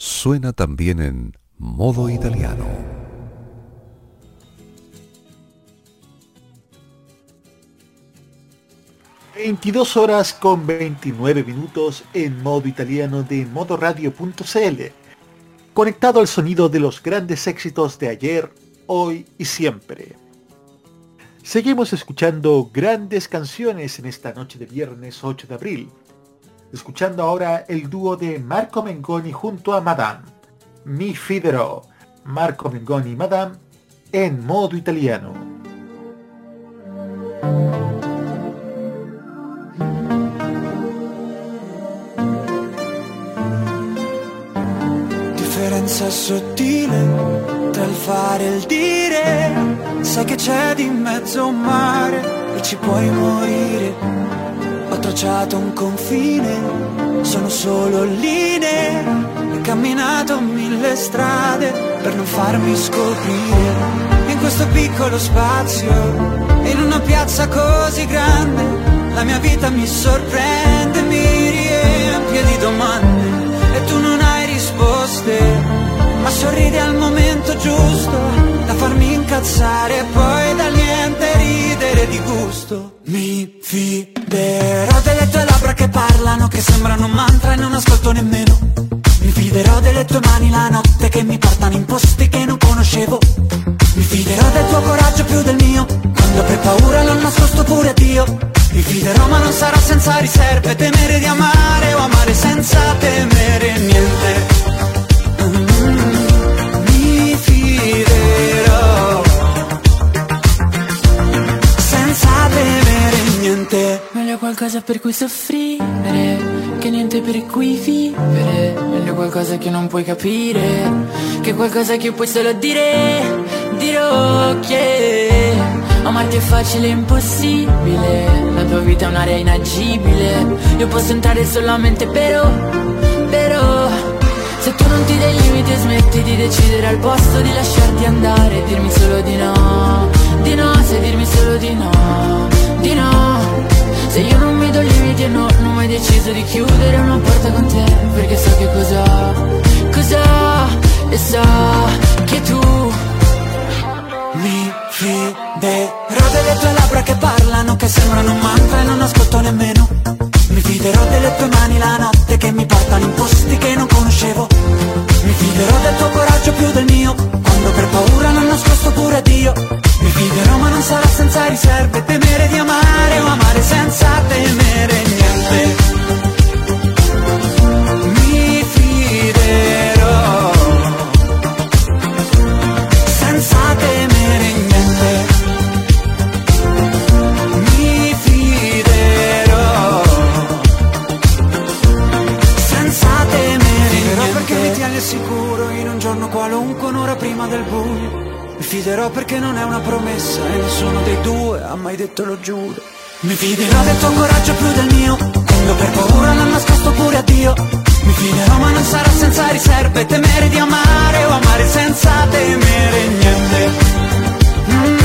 suena también en modo italiano. ...22 horas con 29 minutos en modo italiano de modoradio.cl... ...conectado al sonido de los grandes éxitos de ayer, hoy y siempre. Seguimos escuchando grandes canciones en esta noche de viernes 8 de abril escuchando ahora el dúo de Marco Mengoni junto a Madame, Mi Fidero, Marco Mengoni y Madame, en modo italiano. Differenza sottile tra il fare e il dire, sai che c'è di mezzo un mare e ci puoi morire ho tracciato un confine, sono solo linee, ho camminato mille strade per non farmi scoprire. In questo piccolo spazio, in una piazza così grande, la mia vita mi sorprende, mi riempie di domande e tu non hai risposte, ma sorridi al momento giusto da farmi incazzare e poi da niente ridere di gusto. Mi fiderò delle tue labbra che parlano, che sembrano un mantra e non ascolto nemmeno. Mi fiderò delle tue mani la notte che mi portano in posti che non conoscevo. Mi fiderò del tuo coraggio più del mio, quando per paura l'ho nascosto pure a Dio. Mi fiderò ma non sarà senza riserve, temere di amare o amare senza temere niente. Meglio qualcosa per cui soffrire, che niente per cui vivere. Meglio qualcosa che non puoi capire, che qualcosa che puoi solo dire. Dirò che amarti è facile e impossibile. La tua vita è un'area inagibile. Io posso entrare solamente però, però. Se tu non ti dai limiti e smetti di decidere al posto di lasciarti andare, dirmi solo di no, di no, se dirmi solo di no, di no. Se io non mi do limiti e no, non ho mai deciso di chiudere una porta con te, perché so che cosa, cosa, e so che tu Mi fiderò delle tue labbra che parlano, che sembrano un mantra e non ascolto nemmeno fiderò delle tue mani la notte che mi portano in posti che non conoscevo. Mi fiderò del tuo coraggio più del mio Quando per paura non nascosto pure Dio. Mi fiderò ma non sarà senza riserve Temere di amare o amare senza temere niente. Del buio. Mi fiderò perché non è una promessa e nessuno dei due ha mai detto lo giuro. Mi fiderò del tuo coraggio più del mio. Quando per paura l'ho nascosto pure a Dio. Mi fiderò ma non sarà senza riserve Temere di amare o amare senza temere niente. Mm,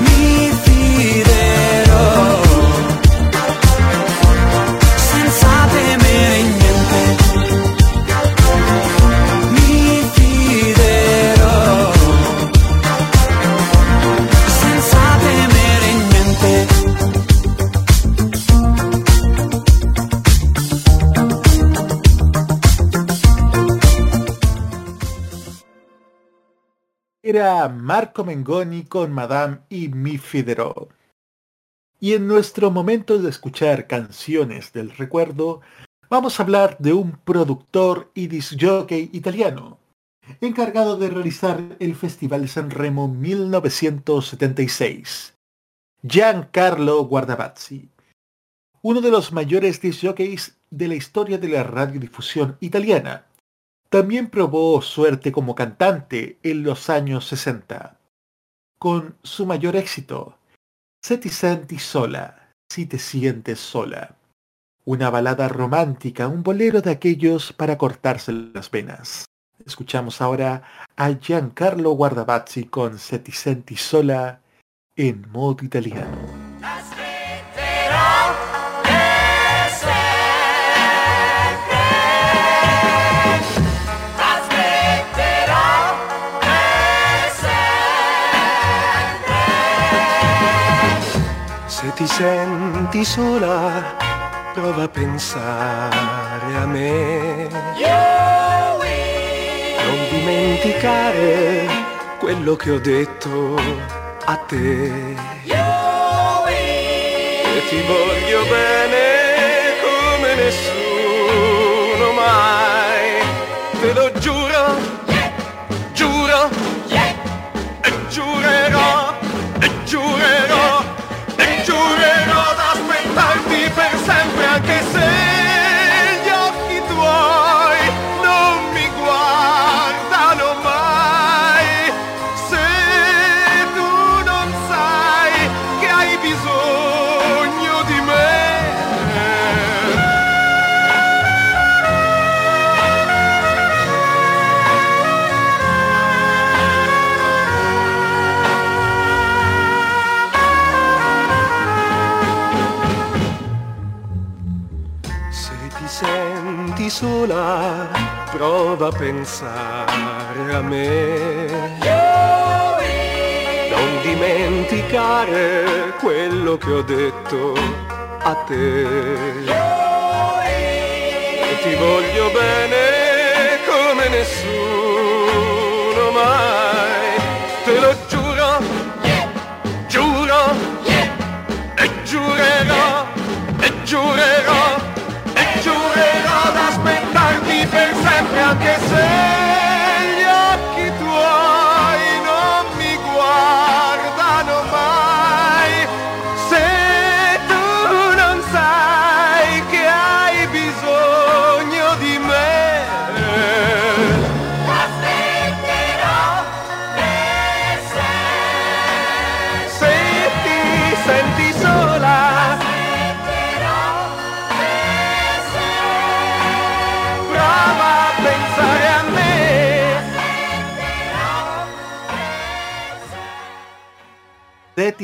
Mi fiderò Marco Mengoni con Madame y Mi Fiderò. Y en nuestro momento de escuchar canciones del recuerdo, vamos a hablar de un productor y disjockey italiano, encargado de realizar el Festival de San Remo 1976, Giancarlo Guardavazzi, uno de los mayores disjockeys de la historia de la radiodifusión italiana. También probó suerte como cantante en los años 60, con su mayor éxito, Se ti senti sola, si te sientes sola. Una balada romántica, un bolero de aquellos para cortarse las venas. Escuchamos ahora a Giancarlo Guardavazzi con Se ti senti sola en modo italiano. Ti senti sola, prova a pensare a me. Non dimenticare quello che ho detto a te. E ti voglio bene come nessuno mai. Te lo giuro, prova a pensare a me. Non dimenticare quello che ho detto a te. E ti voglio bene come nessuno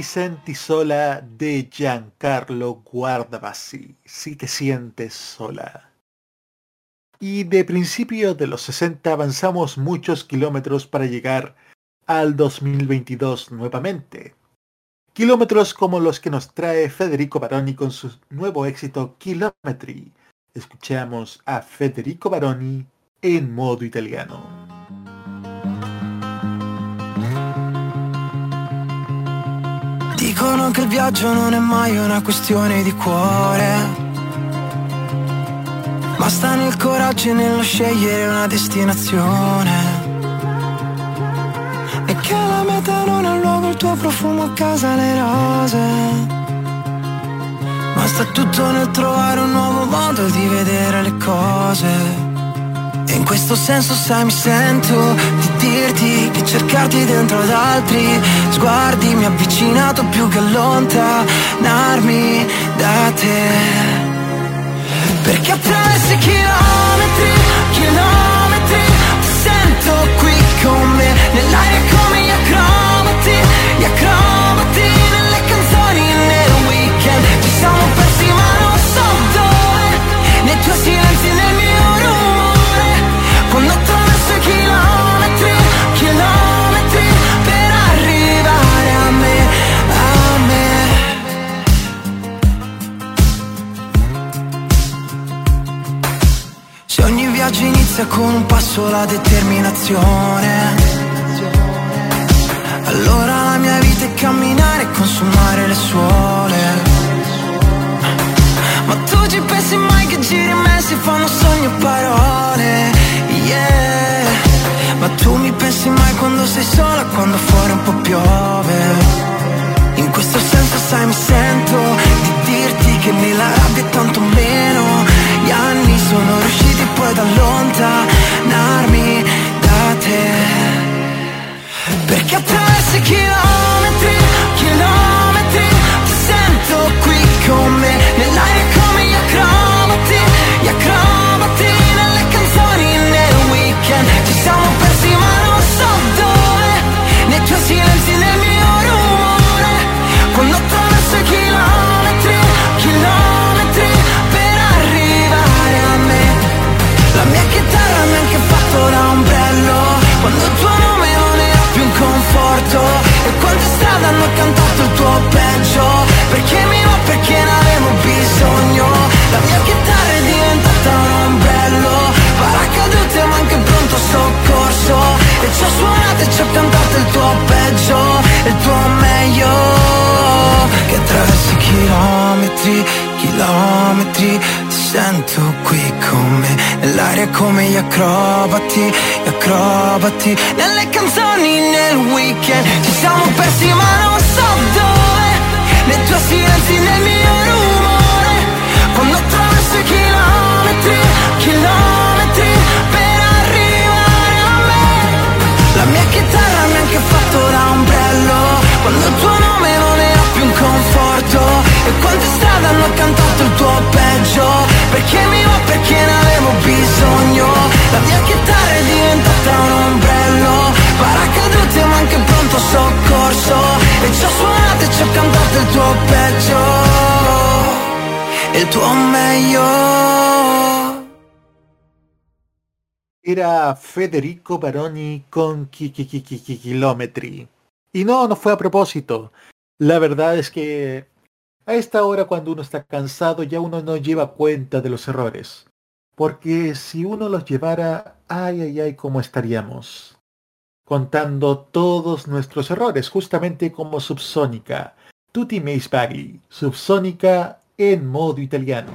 senti sola de Giancarlo Guardavasi, si te sientes sola. Y de principio de los 60 avanzamos muchos kilómetros para llegar al 2022 nuevamente. Kilómetros como los que nos trae Federico Baroni con su nuevo éxito Kilometry, escuchamos a Federico Baroni en modo italiano. Dicono che il viaggio non è mai una questione di cuore. Ma sta nel coraggio e nello scegliere una destinazione. E che la meta non è luogo, il tuo profumo a casa le rose. Ma sta tutto nel trovare un nuovo modo di vedere le cose. E in questo senso sai mi sento di dirti che cercarti dentro ad altri sguardi mi ha avvicinato più che allontanarmi da te. Perché attraverso i chilometri, chilometri Ti sento qui con me Nell'aria come gli acrobati Gli acrobati inizia con un passo la determinazione. Allora la mia vita è camminare e consumare le suole. Ma tu ci pensi mai che giri in me si fanno sogni e parole? Yeah. Ma tu mi pensi mai quando sei sola, quando fuori un po' piove? In questo senso sai mi sento di dirti che nella rabbia tanto meno. Gli anni sono riusciti ad allontanarmi da te. Perché attraverso chilometri, chilometri Ti sento qui con me Nell'aria come gli acrobati Gli acrobati nelle canzoni nel weekend. Ci siamo strade hanno cantato il tuo peggio qui con me Nell'aria come gli acrobati, gli acrobati. Nelle canzoni nel weekend Ci siamo persi ma non so dove. Nei tuoi silenzi nel mio rumore. Quando attraverso i chilometri, chilometri Per arrivare a me. La mia chitarra mi ha anche fatto da ombrello Quando il tuo nome non era più un conforto E quante strade hanno cantato il tuo peggio? Perché mi va, perché ne avevo bisogno? La mia chitarra è diventata un ombrello. Paracadute ma anche pronto soccorso. E ci ho suonato e ci ho cantato il tuo peggio. Il tuo meglio. Era Federico Baroni con ki- ki- ki- ki- ki- kilómetri. Y no, no fue a propósito. La verdad es que a esta hora cuando uno está cansado ya uno no lleva cuenta de los errores. Porque si uno los llevara, ay, ay, ay, cómo estaríamos. Contando todos nuestros errores, justamente como Subsónica. Tutti me spaghi. Subsónica en modo italiano.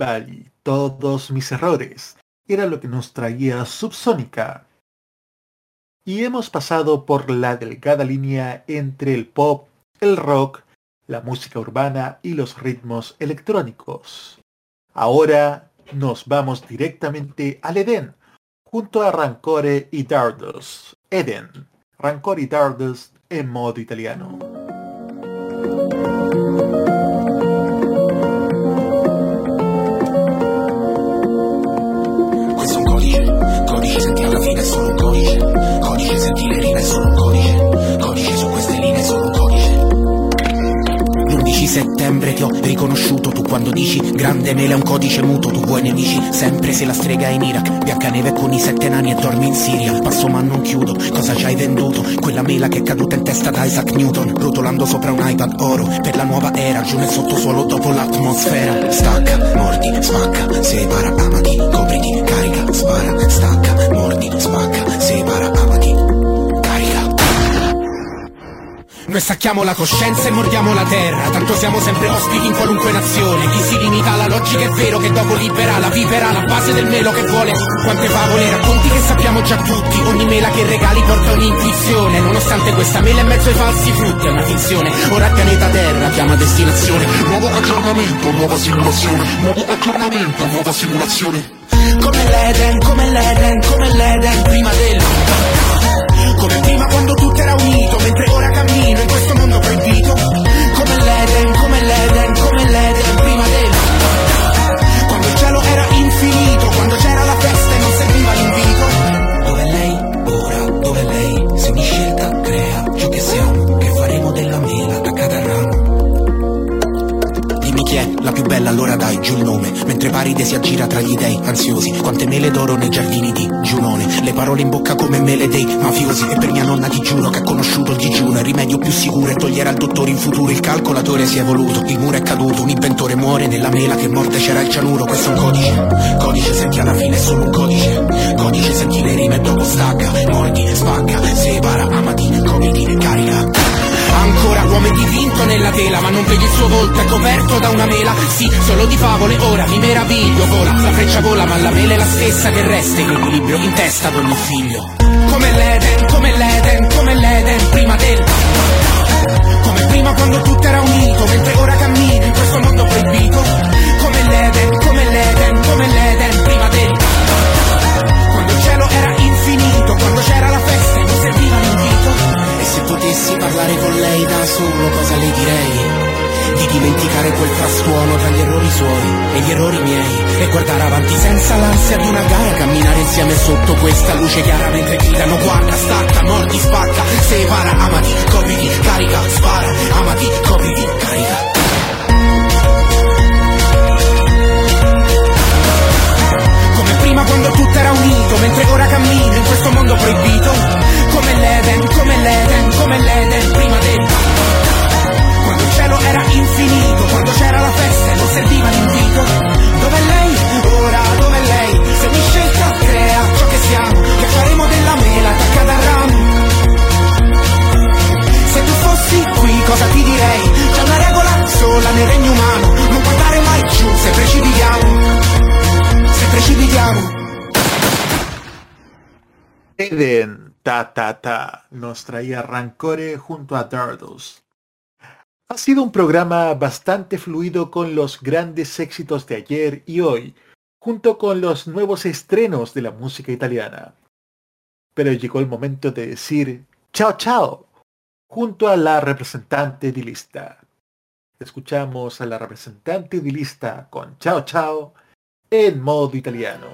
Valley, todos mis errores, era lo que nos traía Subsónica. Y hemos pasado por la delgada línea entre el pop, el rock, la música urbana y los ritmos electrónicos. Ahora nos vamos directamente al Edén, junto a Rancore y Dardos. Eden, Rancore y Dardos en modo italiano. Codice sentire rima è solo un codice. Codice su queste linee è solo un codice. L'11 settembre ti ho riconosciuto. Tu quando dici grande mele è un codice muto. Tu vuoi nemici sempre se la strega è in Iraq. Biancaneve con i sette nani e dormi in Siria. Passo ma non chiudo, cosa ci hai venduto? Quella mela che è caduta in testa da Isaac Newton. Rotolando sopra un iPad oro. Per la nuova era, giù nel sottosuolo dopo l'atmosfera. Stacca, mordi, spacca, separa, amati, copriti, carica, spara, stacca, mordi, spacca, noi stacchiamo la coscienza e mordiamo la terra. Tanto siamo sempre ospiti in qualunque nazione. Chi si limita alla logica è vero che dopo libera la vipera La base del melo che vuole. Quante favole racconti che sappiamo già tutti. Ogni mela che regali porta un'intuizione. Nonostante questa mela è mezzo ai falsi frutti È una finzione. Ora pianeta Terra chiama destinazione. Nuovo aggiornamento, nuova simulazione. Nuovo aggiornamento, nuova simulazione. Come l'Eden, come l'Eden, come l'Eden prima del quando tutto era unito Mentre ora cammino in questo mondo proibito. Come l'Eden, come l'Eden, come la più bella allora dai giù il nome. Mentre Paride si aggira tra gli dei ansiosi. Quante mele d'oro nei giardini di Giunone. Le parole in bocca come mele dei mafiosi. E per mia nonna ti giuro che ha conosciuto il digiuno. Il rimedio più sicuro è togliere al dottore in futuro. Il calcolatore si è evoluto, il muro è caduto. Un inventore muore nella mela che morte c'era il cianuro. Questo è un codice, codice senti alla fine è solo un codice. Codice senti le rime e dopo stacca Mordi, spacca, È dipinto nella tela Ma non vedi il suo volto, è coperto da una mela. Sì, solo di favole, ora mi meraviglio. Vola, la freccia vola, ma la mela è la stessa che resta In equilibrio in testa ad ogni figlio. Come l'Eden, errori miei E guardare avanti senza l'ansia di una gara. Camminare insieme sotto questa luce chiara Mentre gridano guarda, stacca, mordi, spacca. Separa, amati, copriti, carica, spara. Amati, copriti, carica. Come prima quando tutto era unito Mentre ora cammino in questo mondo proibito. Come l'Eden, come l'Eden, come l'Eden Prima del... Quando il cielo era infinito Quando c'era la festa e non serviva l'invito Dov'è lei? Ora dov'è lei? Se ogni scelta crea ciò che siamo Che faremo della mela attaccata al ramo Se tu fossi qui cosa ti direi? C'è una regola sola nel regno umano Non guardare mai giù se precipitiamo Se precipitiamo Eden, ta ta ta, nos traía Rancore junto a Dardos. Ha sido un programa bastante fluido con los grandes éxitos de ayer y hoy, junto con los nuevos estrenos de la música italiana. Pero llegó el momento de decir chao chao, junto a la representante di lista. Escuchamos a la representante di lista con chao chao en modo italiano.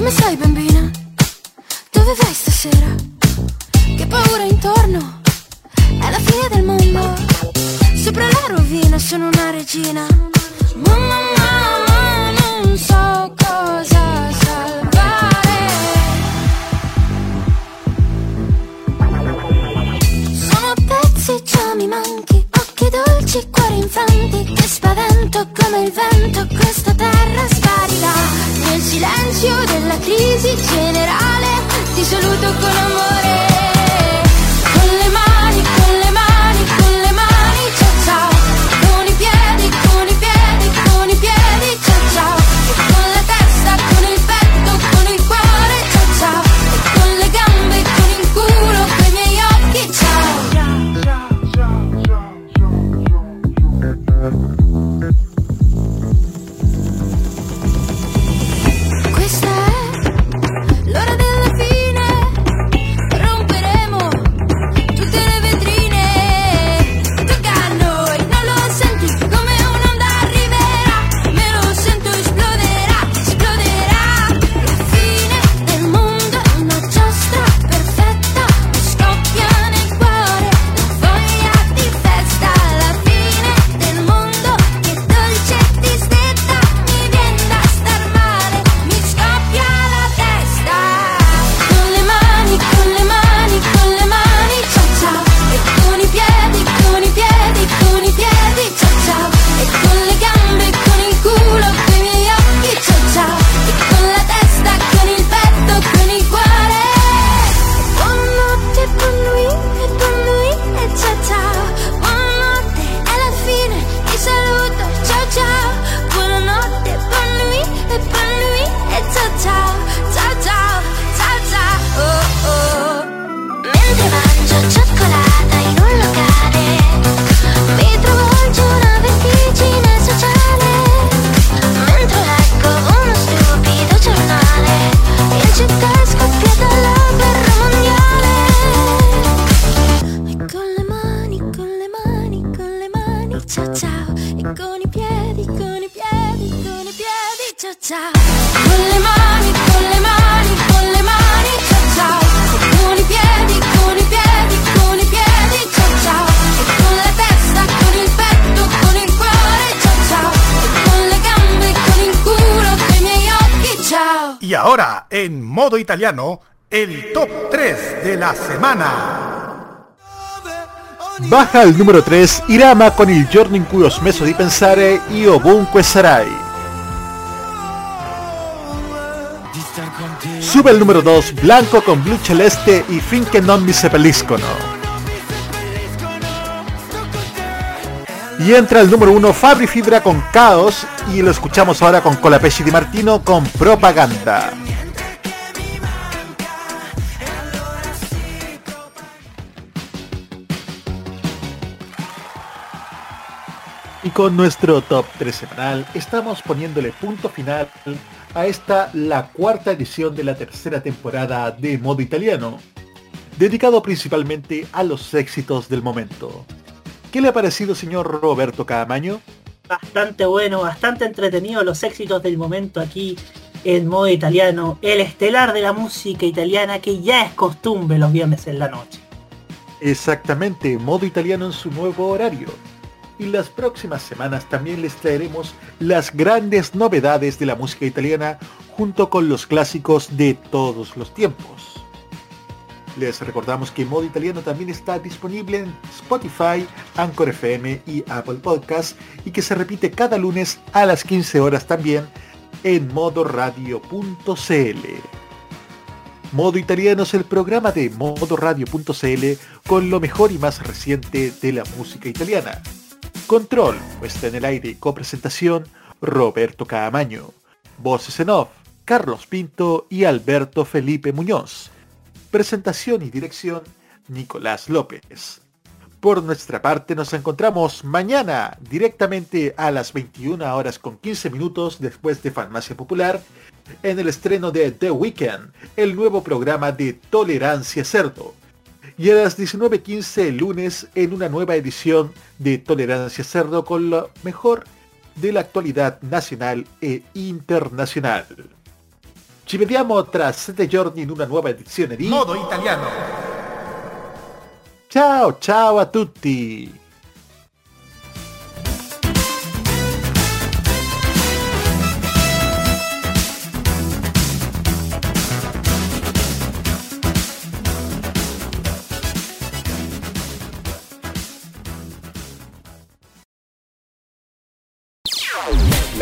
Come stai bambina? Dove vai stasera? Che paura intorno? È la fine del mondo Sopra la rovina sono una regina Mamma mamma non so cosa dieci cuori infanti che spavento come il vento questa terra sparirà. Nel silenzio della crisi generale ti saluto con amore. Baja al numero 3 Irama con il giorno in cui ho smesso di pensare io ovunque sarai. Sube al numero 2 Blanco con Blu Celeste y Finché non mi seppelliscono. Y entra al número 1 Fabri Fibra con Caos y lo escuchamos ahora con Colapesci Di Martino con Propaganda. Y con nuestro top 3 semanal estamos poniéndole punto final a esta la cuarta edición de la tercera temporada de modo italiano, dedicado principalmente a los éxitos del momento. ¿Qué le ha parecido señor Roberto Caamaño? Bastante bueno, bastante entretenido los éxitos del momento aquí en modo italiano, el estelar de la música italiana que ya es costumbre los viernes en la noche. Exactamente, modo italiano en su nuevo horario. Y las próximas semanas también les traeremos las grandes novedades de la música italiana junto con los clásicos de todos los tiempos. Les recordamos que Modo Italiano también está disponible en Spotify, Anchor FM y Apple Podcast y que se repite cada lunes a las 15 horas también en modoradio.cl. Modo Italiano es el programa de modoradio.cl con lo mejor y más reciente de la música italiana. Control, puesta en el aire copresentación, Roberto Caamaño. Voces en off, Carlos Pinto y Alberto Felipe Muñoz. Presentación y dirección, Nicolás López. Por nuestra parte nos encontramos mañana directamente a las 21 horas con 15 minutos después de Farmacia Popular en el estreno de The Weekend, el nuevo programa de Tolerancia Cerdo. Y a las 19.15 el lunes en una nueva edición de Tolerancia Cerdo con lo mejor de la actualidad nacional e internacional. Ci vediamo tra sette giorni in una nuova edizione di Modo italiano. Ciao ciao a tutti!